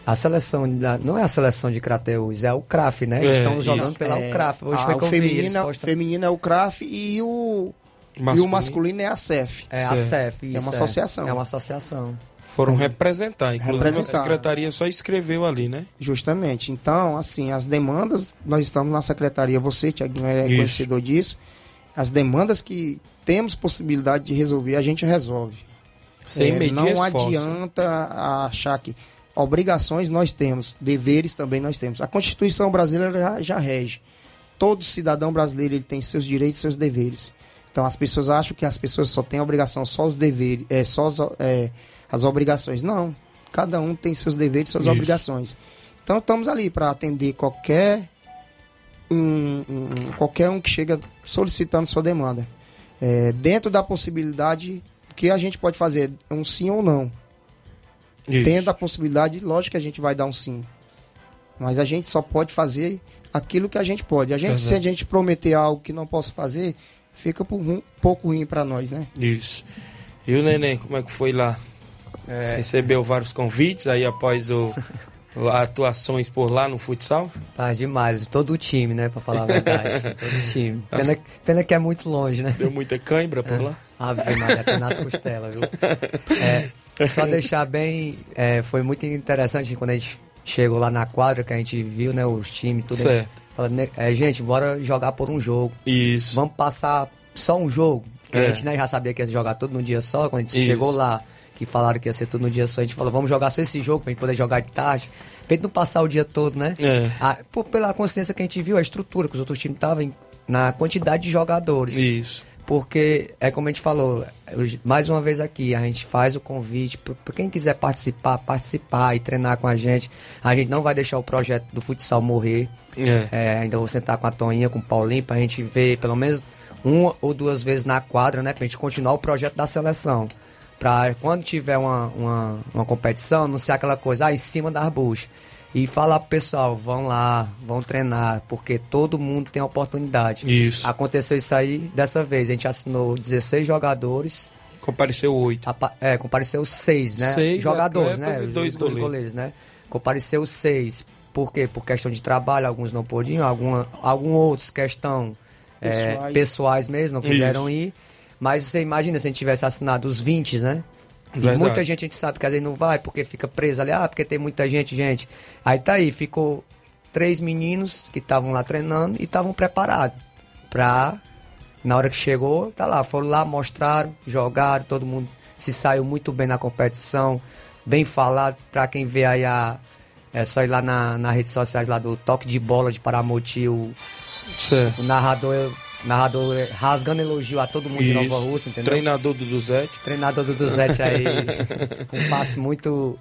a seleção, da- não é a seleção de Crateus, é o CRAF, né? Eles É, estão jogando isso. pela É, UCRAF. Hoje a- foi o feminino, postam- feminino é o CRAF e o e Masculino. o masculino é a CEF. É a CEF, É isso, uma associação. É uma associação. Foram representar. Inclusive Representar. a secretaria só escreveu ali, né? Justamente. Então, assim, as demandas, nós estamos na secretaria, você, Tiaguinho, é Isso. conhecedor disso. As demandas que temos possibilidade de resolver, a gente resolve. Sem É, medir Não esforço. adianta achar que obrigações nós temos, deveres também nós temos. A Constituição brasileira já, já rege. Todo cidadão brasileiro ele tem seus direitos e seus deveres. Então as pessoas acham que as pessoas só têm obrigação, só os deveres, é, só as, é, as obrigações. Não. Cada um tem seus deveres e suas Isso. obrigações. Então estamos ali para atender qualquer um, um- qualquer um que chega solicitando sua demanda. É, dentro da possibilidade, o que a gente pode fazer? Um sim ou não. Isso. Tendo a possibilidade, lógico que a gente vai dar um sim. Mas a gente só pode fazer aquilo que a gente pode. A gente, se a gente prometer algo que não possa fazer, fica por um pouco ruim para nós, né? Isso. E o Neném, como é que foi lá? É. Recebeu vários convites aí após o, atuações por lá no futsal? Tá demais, todo o time, né? Pra falar a verdade. todo o time. Pena, pena que é muito longe, né? Deu muita cãibra por lá? Ave Maria, até nas costelas, viu? É, só deixar bem. é, foi muito interessante quando a gente chegou lá na quadra, que a gente viu, né? Os times, tudo. Certo. Falando, é, gente, bora jogar por um jogo. Isso. Vamos passar só um jogo. É. A gente né, já sabia que ia jogar tudo num dia só. Quando a gente Isso. chegou lá, que falaram que ia ser tudo num dia só, a gente falou, vamos jogar só esse jogo pra gente poder jogar de tarde. Pra gente não passar o dia todo, né? É. Por- pela consciência que a gente viu, a estrutura que os outros times estavam na quantidade de jogadores. Isso. Porque é como a gente falou, mais uma vez aqui, a gente faz o convite para quem quiser participar, participar e treinar com a gente. A gente não vai deixar o projeto do futsal morrer. É. É, ainda vou sentar com a Toninha, com o Paulinho, pra gente ver pelo menos uma ou duas vezes na quadra, né? Pra gente continuar o projeto da seleção. Pra quando tiver uma, uma, uma competição, não ser aquela coisa, ah, em cima das buchas. E falar pro pessoal, vão lá, vão treinar, porque todo mundo tem oportunidade. Isso. Aconteceu isso aí dessa vez. A gente assinou 16 jogadores. Compareceu oito. É, compareceu seis, né? Seis jogadores, atletas né? e dois goleiros. goleiros, né? Compareceu seis. Por quê? Por questão de trabalho, alguns não podiam, alguma, alguns outros questão é, Pessoais. pessoais mesmo, não quiseram Isso. ir. Mas você imagina se a gente tivesse assinado os 20, né? E muita gente a gente sabe que às vezes não vai porque fica preso ali, ah, porque tem muita gente, gente. Aí tá aí, ficou três meninos que estavam lá treinando e estavam preparados pra na hora que chegou, tá lá, foram lá, mostraram, jogaram, todo mundo se saiu muito bem na competição, bem falado, pra quem vê aí a. É só ir lá na, nas redes sociais lá do Toque de Bola de Paramoti, o, o narrador, narrador é, rasgando elogio a todo mundo de Nova Isso. Rússia, entendeu? Treinador do Duzete. Treinador do Duzete aí, um passe muito.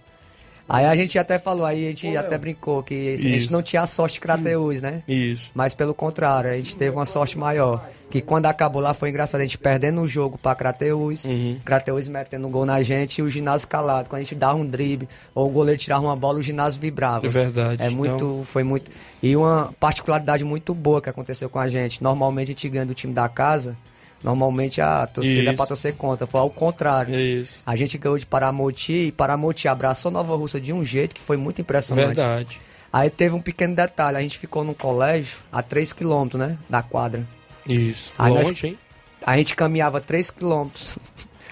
Aí a gente até falou, aí a gente até brincou que a gente Isso. não tinha a sorte de Crateus, né? Isso. Mas pelo contrário, a gente teve uma sorte maior. Que quando acabou lá foi engraçado, a gente perdendo o jogo pra Crateus, Uhum. Crateus metendo um gol na gente e o ginásio calado. Quando a gente dava um drible ou o goleiro tirava uma bola, o ginásio vibrava. É verdade. É muito, Então- foi muito. E uma particularidade muito boa que aconteceu com a gente. Normalmente a gente ganha do time da casa. Normalmente a torcida é Isso. pra torcer contra. Foi ao contrário. Isso. A gente ganhou de Paramoti e Paramoti abraçou Nova Russa de um jeito que foi muito impressionante. Verdade. Aí teve um pequeno detalhe, a gente ficou num colégio a 3 km, né, da quadra. Isso. Aí nós- Longe, hein? A gente caminhava 3 km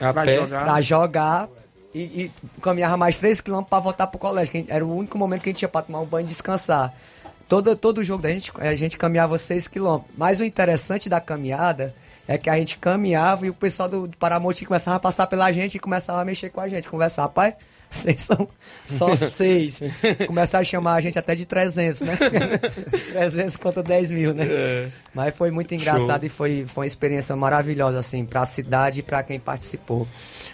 A Pra pé. jogar. pra jogar e, e caminhava mais 3 km pra voltar pro colégio. que era o único momento que a gente ia pra tomar um banho e descansar. Todo, todo jogo da gente, a gente caminhava 6 km. Mas o interessante da caminhada é que a gente caminhava e o pessoal do, do Paramount começava a passar pela gente e começava a mexer com a gente. Conversar, rapaz, Vocês são só seis. Começaram a chamar a gente até de 300, né? 300 contra 10 mil, né? É. Mas foi muito engraçado Show. e foi, foi uma experiência maravilhosa, assim, para a cidade e para quem participou.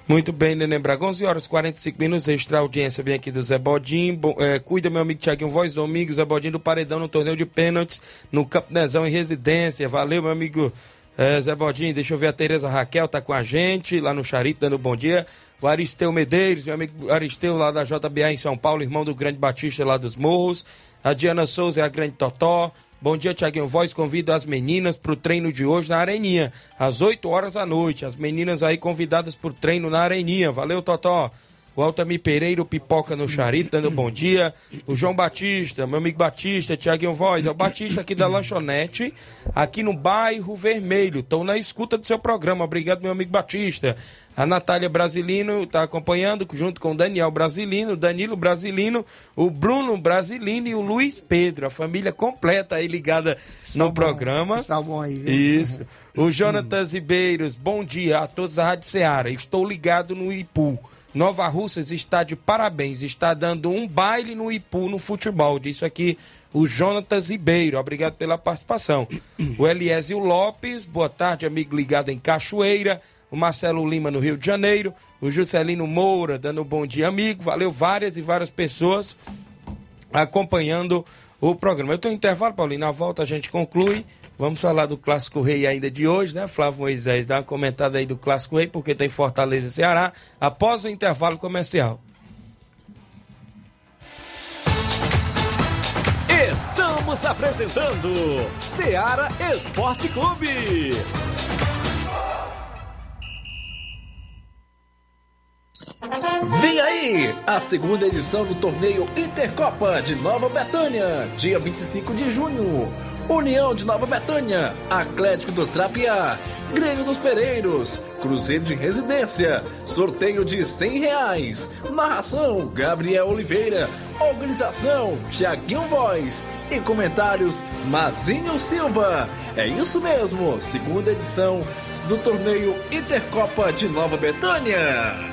Muito bem, Neném Braga. 11 horas e 45 minutos, extra audiência vem aqui do Zé Bodinho. Bom, é, cuida, meu amigo Tiaguinho Voz Domingos, Zé Bodinho do Paredão no torneio de pênaltis no Campo Nezão em residência. Valeu, meu amigo é, Zé Bodinho. Deixa eu ver a Tereza Raquel, tá com a gente lá no Charito, dando bom dia. O Aristeu Medeiros, meu amigo Aristeu lá da JBA em São Paulo, irmão do Grande Batista lá dos Morros. A Diana Souza é a Grande Totó. Bom dia, Tiaguinho Voz. Convido as meninas para o treino de hoje na Areninha, às 8 horas da noite. As meninas aí convidadas para o treino na Areninha. Valeu, Totó. O Altamir Pereira, o Pipoca no Charito, dando bom dia. O João Batista, meu amigo Batista, Tiaguinho Voz. É o Batista aqui da Lanchonete, aqui no bairro Vermelho. Estou na escuta do seu programa. Obrigado, meu amigo Batista. A Natália Brasilino está acompanhando, junto com o Daniel Brasilino, Danilo Brasilino, o Bruno Brasilino e o Luiz Pedro. A família completa aí ligada no programa. Está bom aí, viu? Isso. O Jonatas Ribeiros, bom dia a todos da Rádio Ceará. Estou ligado no Ipu. Nova Russas está de parabéns, está dando um baile no Ipu no futebol. Disse aqui o Jonatas Ribeiro. Obrigado pela participação. O Eliésio Lopes, boa tarde, amigo ligado em Cachoeira. O Marcelo Lima no Rio de Janeiro. O Juscelino Moura dando um bom dia, amigo. Valeu várias e várias pessoas acompanhando o programa. Eu tenho um intervalo, Paulinho. Na volta a gente conclui. Vamos falar do Clássico Rei ainda de hoje, né? Flávio Moisés, dá uma comentada aí do Clássico Rei, porque tem Fortaleza e Ceará, após o intervalo comercial. Estamos apresentando Seara Esporte Clube. Vem aí a segunda edição do torneio Intercopa de Nova Betânia, dia 25 de junho. União de Nova Betânia, Atlético do Trapiá, Grêmio dos Pereiros, Cruzeiro de Residência, sorteio de 100 reais. Narração Gabriel Oliveira, organização Tiaguinho Voz e comentários Mazinho Silva. É isso mesmo, segunda edição do torneio Intercopa de Nova Betânia.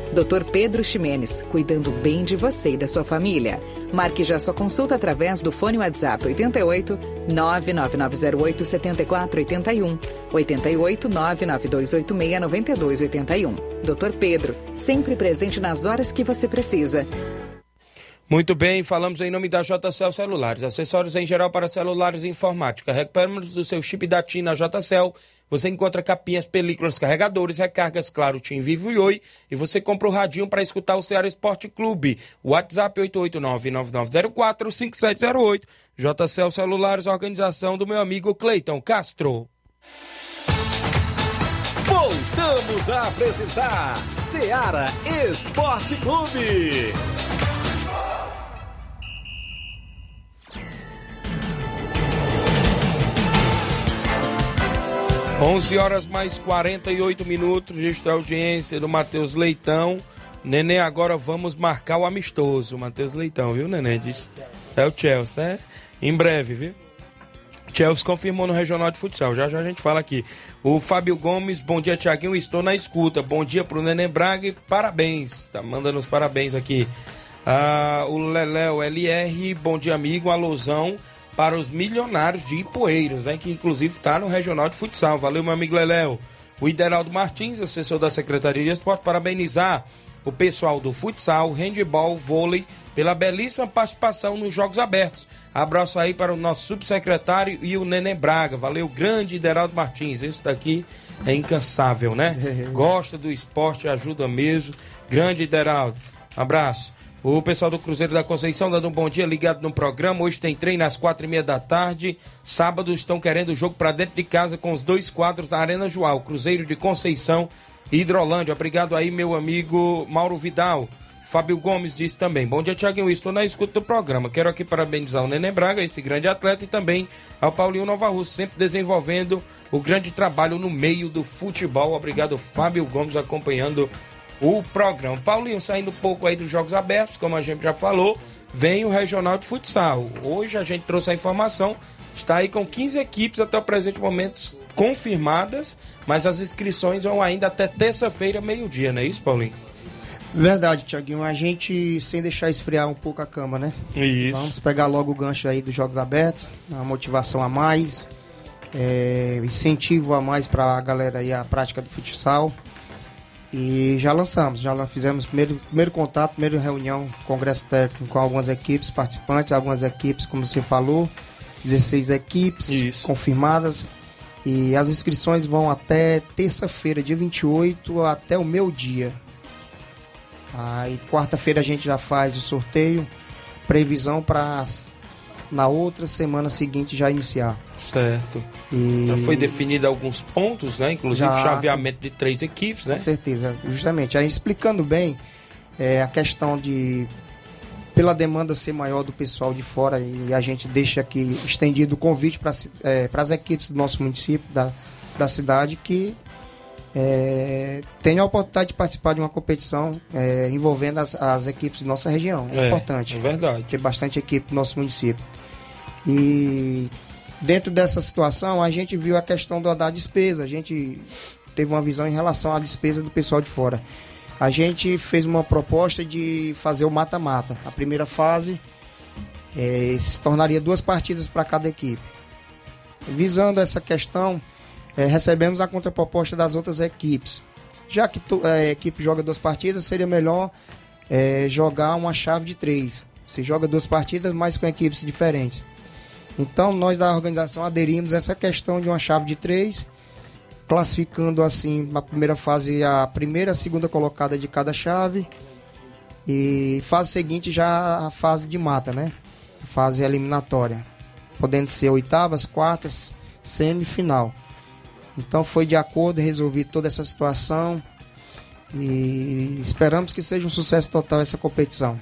Dr. Pedro Ximenes, cuidando bem de você e da sua família. Marque já sua consulta através do fone WhatsApp 88 99908 7481 88 99286 9281. Dr. Pedro, sempre presente nas horas que você precisa. Muito bem, falamos em nome da JCL Celulares, acessórios em geral para celulares e informática. Recuperamos do seu chip da TIM na JCL. Você encontra capinhas, películas, carregadores, recargas, claro, Tim Vivo e Oi. E você compra o radinho para escutar o Ceará Esporte Clube. WhatsApp 889-9904-5708. JCL Celulares, organização do meu amigo Cleiton Castro. Voltamos a apresentar Seara Esporte Clube. 11 horas mais 48 minutos, registro audiência do Matheus Leitão. Neném, agora vamos marcar o amistoso. Matheus Leitão, viu, Neném? Diz. É o Chelsea, né? Em breve, viu? Chelsea confirmou no Regional de Futsal. Já já a gente fala aqui. O Fábio Gomes, bom dia, Tiaguinho. Estou na escuta. Bom dia pro Neném Braga e parabéns. Tá mandando os parabéns aqui. Ah, o Leléo LR, bom dia, amigo. Alusão para os milionários de Ipueiras, né? Que inclusive está no Regional de Futsal. Valeu, meu amigo Leléo. O Ideraldo Martins, assessor da Secretaria de Esporte, parabenizar o pessoal do futsal, handball, vôlei, pela belíssima participação nos Jogos Abertos. Abraço aí para o nosso subsecretário e o Nenê Braga. Valeu, grande Ideraldo Martins. Esse daqui é incansável, né? Gosta do esporte, ajuda mesmo. Grande Ideraldo. Abraço. O pessoal do Cruzeiro da Conceição dando um bom dia ligado no programa. Hoje tem treino às quatro e meia da tarde. Sábado estão querendo o jogo para dentro de casa com os dois quadros na Arena Joal. Cruzeiro de Conceição e Hidrolândia. Obrigado aí, meu amigo Mauro Vidal. Fábio Gomes disse também: Bom dia, Tiaguinho. Estou na escuta do programa. Quero aqui parabenizar o Nenê Braga, esse grande atleta, e também ao Paulinho Nova Rússia, sempre desenvolvendo o grande trabalho no meio do futebol. Obrigado, Fábio Gomes, acompanhando o programa. Paulinho, saindo um pouco aí dos Jogos Abertos, como a gente já falou, vem o Regional de Futsal. Hoje a gente trouxe a informação, está aí com 15 equipes até o presente momento confirmadas, mas as inscrições vão ainda até terça-feira, meio-dia, não é isso, Paulinho? Verdade, Tiaguinho. A gente, sem deixar esfriar um pouco a cama, né? Isso. Vamos pegar logo o gancho aí dos Jogos Abertos, uma motivação a mais, é, incentivo a mais para a galera aí a prática do futsal. E já lançamos, já fizemos primeiro, primeiro contato, primeira reunião, congresso técnico com algumas equipes participantes, algumas equipes, como você falou, 16 equipes Isso. confirmadas. E as inscrições vão até terça-feira, dia 28, até o meu dia. Aí quarta-feira a gente já faz o sorteio, previsão para na outra semana seguinte já iniciar. Certo. E... Já foi definido alguns pontos, né? Inclusive Já. chaveamento de três equipes, né? Com certeza, justamente. Aí explicando bem é, a questão de pela demanda ser maior do pessoal de fora e a gente deixa aqui estendido o convite para é, as equipes do nosso município, da, da cidade, que é, tenham a oportunidade de participar de uma competição é, envolvendo as, as equipes da nossa região. É, É, importante. é verdade. Ter bastante equipe no nosso município. E dentro dessa situação, a gente viu a questão da, da despesa. A gente teve uma visão em relação à despesa do pessoal de fora. A gente fez uma proposta de fazer o mata-mata. A primeira fase eh, se tornaria duas partidas para cada equipe. Visando essa questão, eh, recebemos a contraproposta das outras equipes. Já que to- eh, a equipe joga duas partidas, seria melhor eh, jogar uma chave de três. Você joga duas partidas, mas com equipes diferentes. Então, nós da organização aderimos a essa questão de uma chave de três, classificando assim na primeira fase a primeira a segunda colocada de cada chave. E fase seguinte já a fase de mata, né? Fase eliminatória. Podendo ser oitavas, quartas, semifinal. Então foi de acordo, resolvi toda essa situação. E esperamos que seja um sucesso total essa competição.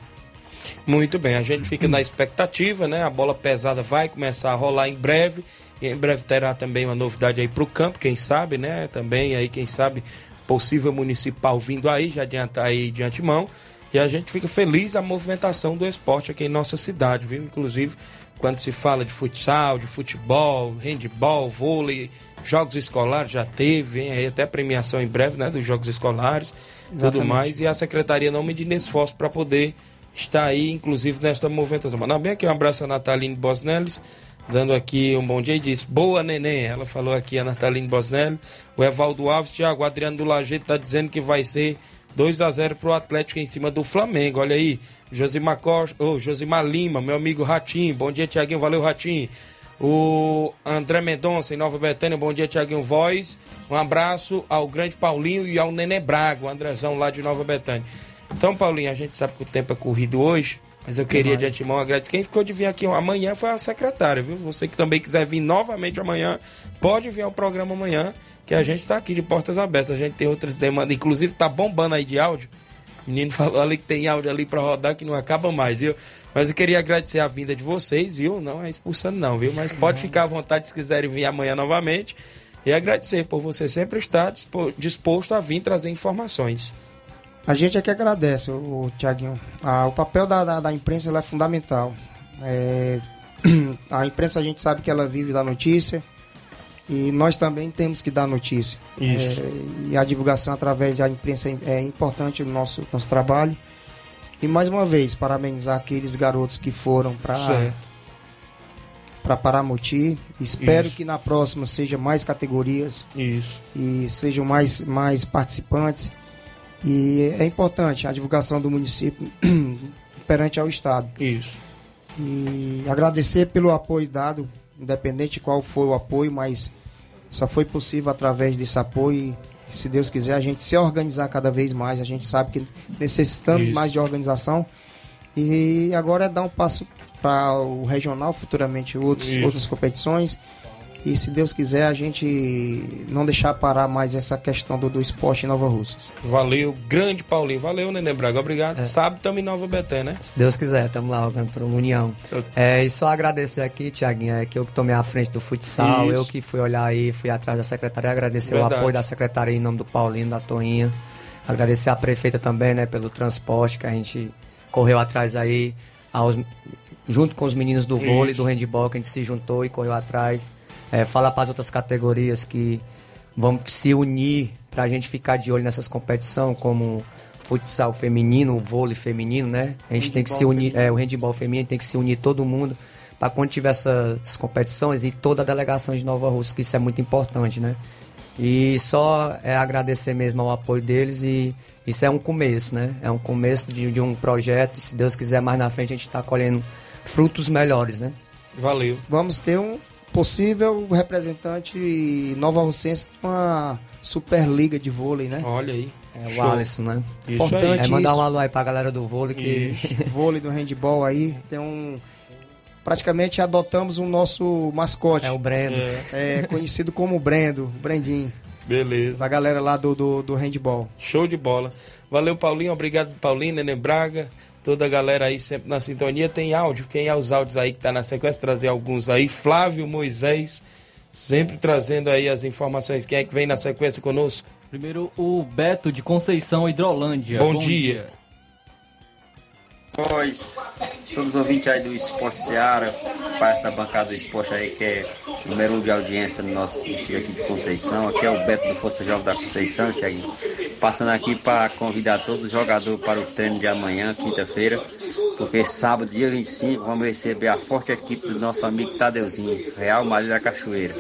Muito bem, a gente fica na expectativa, né? A bola pesada vai começar a rolar em breve. E em breve terá também uma novidade aí pro campo, quem sabe, né? Também aí, quem sabe, possível municipal vindo aí, já adianta aí de antemão. E a gente fica feliz a movimentação do esporte aqui em nossa cidade, viu? Inclusive, quando se fala de futsal, de futebol, handball, vôlei, jogos escolares já teve, hein? Aí até premiação em breve, né? Dos jogos escolares, tudo Exatamente. mais. E a secretaria não medindo esforço para poder estar aí, inclusive, nesta movimentação. Mandar bem aqui um abraço a Nataline Bosnelli, dando aqui um bom dia e diz, boa neném, ela falou aqui a Nataline Bosnelli, o Evaldo Alves, Thiago Adriano do Lajeito está dizendo que vai ser 2 a 0 pro Atlético em cima do Flamengo, olha aí, Josimar, Costa, oh, Josimar Lima, meu amigo Ratinho, bom dia Tiaguinho, valeu Ratinho, o André Mendonça em Nova Betânia, bom dia Tiaguinho Voz, um abraço ao grande Paulinho e ao Nenê Braga, o Andrezão lá de Nova Betânia. Então, Paulinho, a gente sabe que o tempo é corrido hoje, mas eu queria de antemão agradecer. Quem ficou de vir aqui amanhã foi a secretária, viu? Você que também quiser vir novamente amanhã, pode vir ao programa amanhã, que a gente está aqui de portas abertas. A gente tem outras demandas, inclusive tá bombando aí de áudio. O menino falou ali que tem áudio ali para rodar que não acaba mais, viu? Mas eu queria agradecer a vinda de vocês, viu? Não é expulsando não, viu? Mas pode ficar à vontade se quiserem vir amanhã novamente. E agradecer por você sempre estar dispo- disposto a vir trazer informações. A gente é que agradece, o, Tiaguinho. Ah, o papel da, da, da imprensa é fundamental. É, a imprensa a gente sabe que ela vive da notícia e nós também temos que dar notícia. Isso. É, e a divulgação através da imprensa é- é importante no nosso, nosso trabalho. E mais uma vez, parabenizar aqueles garotos que foram para para Paramoti. Espero Isso. que na próxima seja mais categorias Isso. e sejam mais, mais participantes. E é importante a divulgação do município perante ao Estado. Isso. E agradecer pelo apoio dado, independente de qual foi o apoio, mas só foi possível através desse apoio. E, se Deus quiser, a gente se organizar cada vez mais. A gente sabe que necessitamos Isso. mais de organização. E agora é dar um passo para o regional, futuramente outros, Isso. outras competições. E se Deus quiser a gente não deixar parar mais essa questão do, do esporte em Nova Russas. Valeu, grande Paulinho. Valeu, Nenê Braga. Obrigado. É. Sábado estamos em Nova Betânia, né? Se Deus quiser, estamos lá por uma união. É, e só agradecer aqui, Tiaguinho, é que eu que tomei a frente do futsal, Isso. eu que fui olhar aí, fui atrás da secretaria, agradecer Verdade. o apoio da secretaria em nome do Paulinho, da Toinha. Agradecer a prefeita também, né, pelo transporte que a gente correu atrás aí, aos, junto com os meninos do vôlei, Isso. do handball, que a gente se juntou e correu atrás. É, falar para as outras categorias que vamos se unir para a gente ficar de olho nessas competições, como futsal feminino, o vôlei feminino, né? A gente tem que se unir, é, o handball feminino tem que se unir todo mundo para quando tiver essas competições e toda a delegação de Nova Rússia, que isso é muito importante, né? E só é agradecer mesmo ao apoio deles e isso é um começo, né? É um começo de, de um projeto e se Deus quiser mais na frente a gente está colhendo frutos melhores, né? Valeu. Vamos ter um possível representante nova russense numa Superliga de vôlei, né? Olha aí. É o Show. Alisson, né? Isso Importante É mandar um alô aí pra galera do vôlei que. Vôlei do handball aí. Tem um. Praticamente adotamos o nosso mascote. É o Brendo. É, conhecido como Brendo, Brendinho. Beleza. A galera lá do, do, do handball. Show de bola. Valeu, Paulinho. Obrigado, Paulinho, Nenê Braga. Toda a galera aí sempre na sintonia. Tem áudio. Quem é os áudios aí que tá na sequência? Trazer alguns aí. Flávio Moisés, sempre trazendo aí as informações. Quem é que vem na sequência conosco? Primeiro o Beto de Conceição, Hidrolândia. Bom, dia. Pois, todos os ouvintes aí do Esporte Seara, para essa bancada do esporte aí que é número um de audiência no nosso distrito aqui de Conceição. Aqui é o Beto do Força Jovem da Conceição, Thiaguinho. Passando aqui para convidar todos os jogadores para o treino de amanhã, quinta-feira, porque sábado, dia 25, vamos receber a forte equipe do nosso amigo Tadeuzinho, Real Madrid da Cachoeira.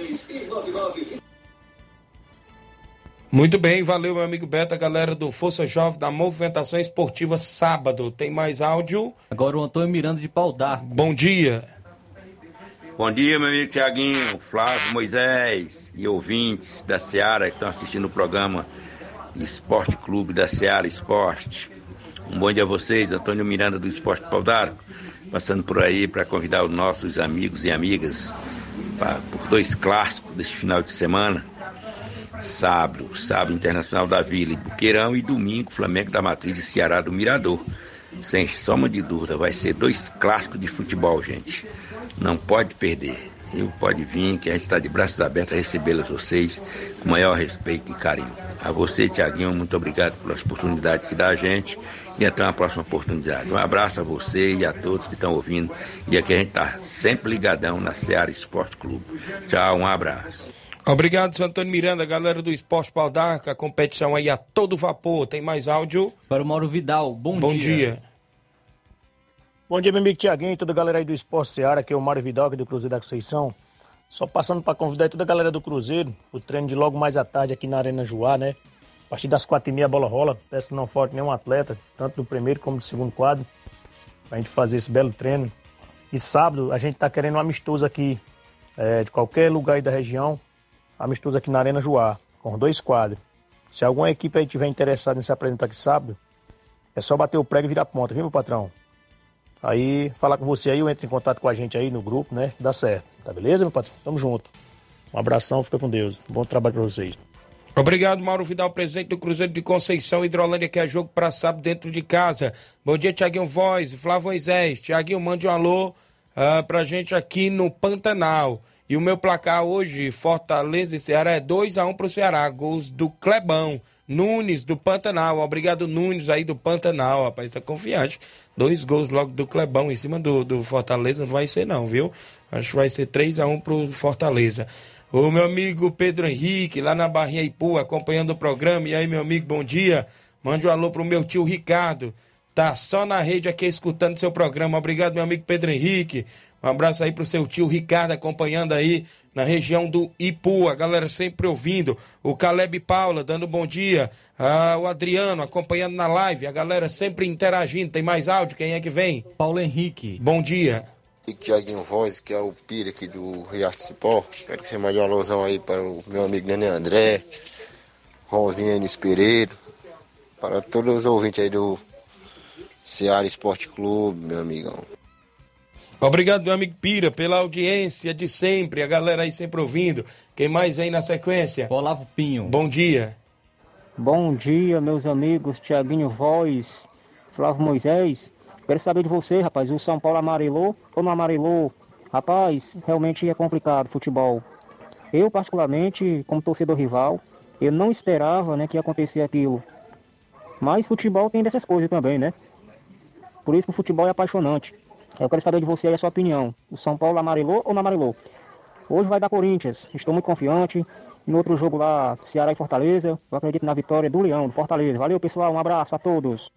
Muito bem, valeu, meu amigo Beto, a galera do Força Jovem da Movimentação Esportiva sábado. Tem mais áudio? Agora o Antônio Miranda de Pau d'Arco. Bom dia. Bom dia, meu amigo Tiaguinho, Flávio Moisés e ouvintes da Seara que estão assistindo o programa Esporte Clube da Seara Esporte. Um bom dia a vocês, Antônio Miranda do Esporte Pau d'Arco, passando por aí para convidar os nossos amigos e amigas pra, por dois clássicos deste final de semana. Sábado, sábado Internacional da Vila e Buqueirão e domingo Flamengo da Matriz e Ceará do Mirador. Sem soma de dúvida, vai ser dois clássicos de futebol, gente. Não pode perder. E pode vir, que a gente está de braços abertos a recebê-los vocês com maior respeito e carinho. A você, Tiaguinho, muito obrigado pelas oportunidades que dá a gente e até uma próxima oportunidade. Um abraço a você e a todos que estão ouvindo. E aqui a gente está sempre ligadão na Seara Esporte Clube. Tchau, um abraço. Obrigado, seu Antônio Miranda, galera do Esporte Pau d'Arco, a competição aí a todo vapor. Tem mais áudio? Para o Mauro Vidal, bom, Bom dia. dia. Bom dia, meu amigo Tiaguinho e toda a galera aí do Esporte Seara, que é o Mário Vidal, aqui do Cruzeiro da Conceição. Só passando para convidar toda a galera do Cruzeiro, o treino de logo mais à tarde aqui na Arena Joá, né? A partir das quatro e meia a bola rola, peço que não falte nenhum atleta, tanto do primeiro como do segundo quadro, pra gente fazer esse belo treino. E sábado a gente tá querendo um amistoso aqui, é, de qualquer lugar aí da região, amistoso aqui na Arena Joá, com dois quadros. Se alguma equipe aí tiver interessada em se apresentar aqui sábado, é só bater o prego e virar ponta, viu, meu patrão? Aí, falar com você aí, eu entro em contato com a gente aí no grupo, né? Dá certo. Tá beleza, meu patrão? Tamo junto. Um abração, fica com Deus. Bom trabalho pra vocês. Obrigado, Mauro Vidal, presidente do Cruzeiro de Conceição, Hidrolândia, que é jogo para sábado dentro de casa. Bom dia, Tiaguinho Voz, Flávio Moisés. Tiaguinho, mande um alô ah, pra gente aqui no Pantanal. E o meu placar hoje, Fortaleza e Ceará, é 2x1 pro Ceará. Gols do Clebão. Nunes, do Pantanal. Obrigado, Nunes, aí do Pantanal. Rapaz, tá confiante. Dois gols logo do Clebão em cima do, do Fortaleza. Não vai ser, não, viu? Acho que vai ser 3x1 pro Fortaleza. O meu amigo Pedro Henrique, lá na Barrinha Ipu, acompanhando o programa. E aí, meu amigo, bom dia. Mande um alô pro meu tio Ricardo. Tá só na rede aqui escutando seu programa. Obrigado, meu amigo Pedro Henrique. Um abraço aí pro seu tio Ricardo acompanhando aí na região do Ipu. A galera sempre ouvindo. O Caleb Paula dando bom dia. Ah, o Adriano acompanhando na live. A galera sempre interagindo. Tem mais áudio? Quem é que vem? Paulo Henrique. Bom dia. Tiaguinho Voz, que é o Pira aqui do Riacho Cipó. Quero que você mande uma alusão aí para o meu amigo Nenê André, Ronzinho Enes Pereira, para todos os ouvintes aí do Seara Esporte Clube, meu amigão. Obrigado, meu amigo Pira, pela audiência de sempre, a galera aí sempre ouvindo. Quem mais vem na sequência? Olavo Pinho. Bom dia. Bom dia, meus amigos Tiaguinho Voz, Flávio Moisés. Quero saber de você, rapaz, o São Paulo amarelou ou não amarelou? Rapaz, realmente é complicado futebol. Eu, particularmente, como torcedor rival, eu não esperava né, que ia acontecer aquilo. Mas futebol tem dessas coisas também, né? Por isso que o futebol é apaixonante. Eu quero saber de você aí a sua opinião. O São Paulo amarelou ou não amarelou? Hoje vai dar Corinthians. Estou muito confiante. No outro jogo lá, Ceará e Fortaleza, eu acredito na vitória do Leão, do Fortaleza. Valeu, pessoal. Um abraço a todos.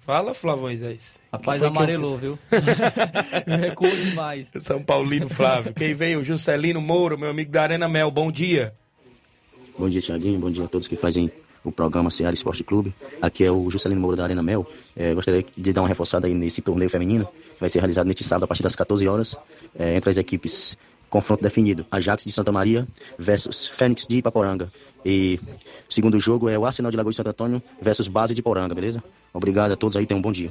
Fala, Flávio Moisés. Rapaz, amarelou, viu? Recuou demais. São Paulino Flávio. Quem veio? Juscelino Moura, meu amigo da Arena Mel. Bom dia. Bom dia, Tiaguinho. Bom dia a todos que fazem o programa Seara Esporte Clube. Aqui é o Juscelino Moura da Arena Mel. É, gostaria de dar uma reforçada aí nesse torneio feminino, vai ser realizado neste sábado a partir das 14 horas, é, entre as equipes confronto definido, Ajax de Santa Maria versus Fênix de Ipaporanga. E o segundo jogo é o Arsenal de Lagoa de Santo Antônio versus Base de Poranga, beleza? Obrigado a todos aí, tenham um bom dia.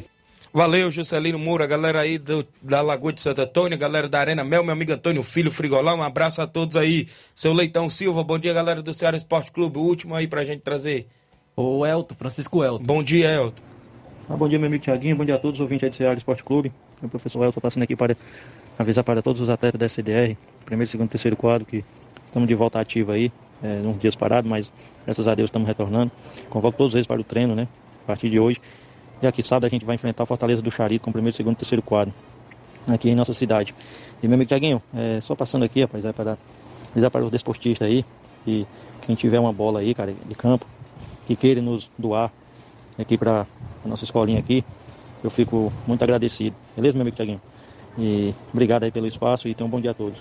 Valeu, Juscelino Moura, galera aí do, da Lagoa de Santo Antônio, galera da Arena Mel, meu amigo Antônio Filho Frigolão, um abraço a todos aí. Seu Leitão Silva, bom dia, galera do Ceará Esporte Clube. O último aí pra gente trazer. O Elton, Francisco Elton. Bom dia, Elton. Ah, bom dia, meu amigo Tiaguinho. Bom dia a todos os ouvintes do Ceará Esporte Clube. O professor Elton passando aqui para avisar para todos os atletas da CDR, primeiro, segundo, terceiro quadro, que estamos de volta ativa aí, é, uns dias parados, mas graças a Deus estamos retornando. Convoco todos eles para o treino, né? A partir de hoje. E aqui sábado a gente vai enfrentar a Fortaleza do Charito com o primeiro, segundo e terceiro quadro, aqui em nossa cidade. E meu amigo Tiaguinho, é, só passando aqui, rapaz, é para avisar para os desportistas aí, que quem tiver uma bola aí, cara, de campo, que queira nos doar aqui para a nossa escolinha aqui, eu fico muito agradecido. Beleza, meu amigo Tiaguinho? E obrigado aí pelo espaço e tenham um bom dia a todos.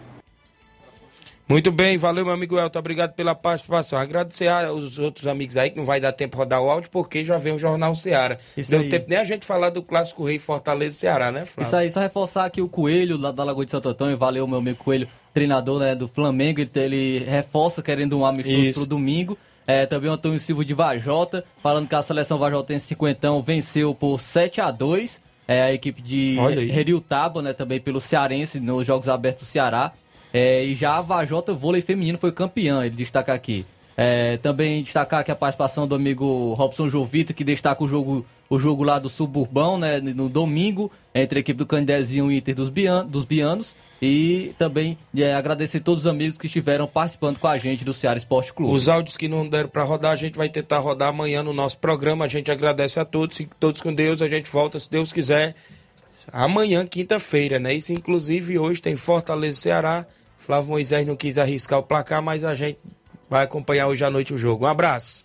Muito bem, valeu, meu amigo Elton. Obrigado pela participação. Agradecer aos outros amigos aí que não vai dar tempo rodar o áudio, porque já vem o Jornal Ceará. Isso Deu aí. tempo nem a gente falar do Clássico Rei Fortaleza Ceará, né, Flávio? Isso aí, só reforçar aqui o Coelho, lá da Lagoa de Santo Antônio, valeu meu amigo Coelho, treinador né, do Flamengo, ele, ele reforça querendo um amistoso Isso. pro domingo. É, também o Antônio Silva de Vajota, falando que a seleção Vajotense cinquentão venceu por 7 a 2 é, a equipe de. Heriutaba, né, também pelo Cearense, nos Jogos Abertos do Ceará. É, e já a Vajota Vôlei Feminino foi campeã, ele destaca aqui. É, também destacar aqui a participação do amigo Robson Jovita, que destaca o jogo, o jogo lá do Suburbão, né, no domingo, entre a equipe do Candezinho e o Inter dos, Bian, dos Bianos. E também é, agradecer todos os amigos que estiveram participando com a gente do Ceará Esporte Clube. Os áudios que não deram pra rodar, a gente vai tentar rodar amanhã no nosso programa. A gente agradece a todos, fiquem todos com Deus. A gente volta, se Deus quiser, amanhã, quinta-feira, né? Isso, inclusive, hoje tem Fortaleza e Ceará. Flávio Moisés não quis arriscar o placar, mas a gente vai acompanhar hoje à noite o jogo. Um abraço.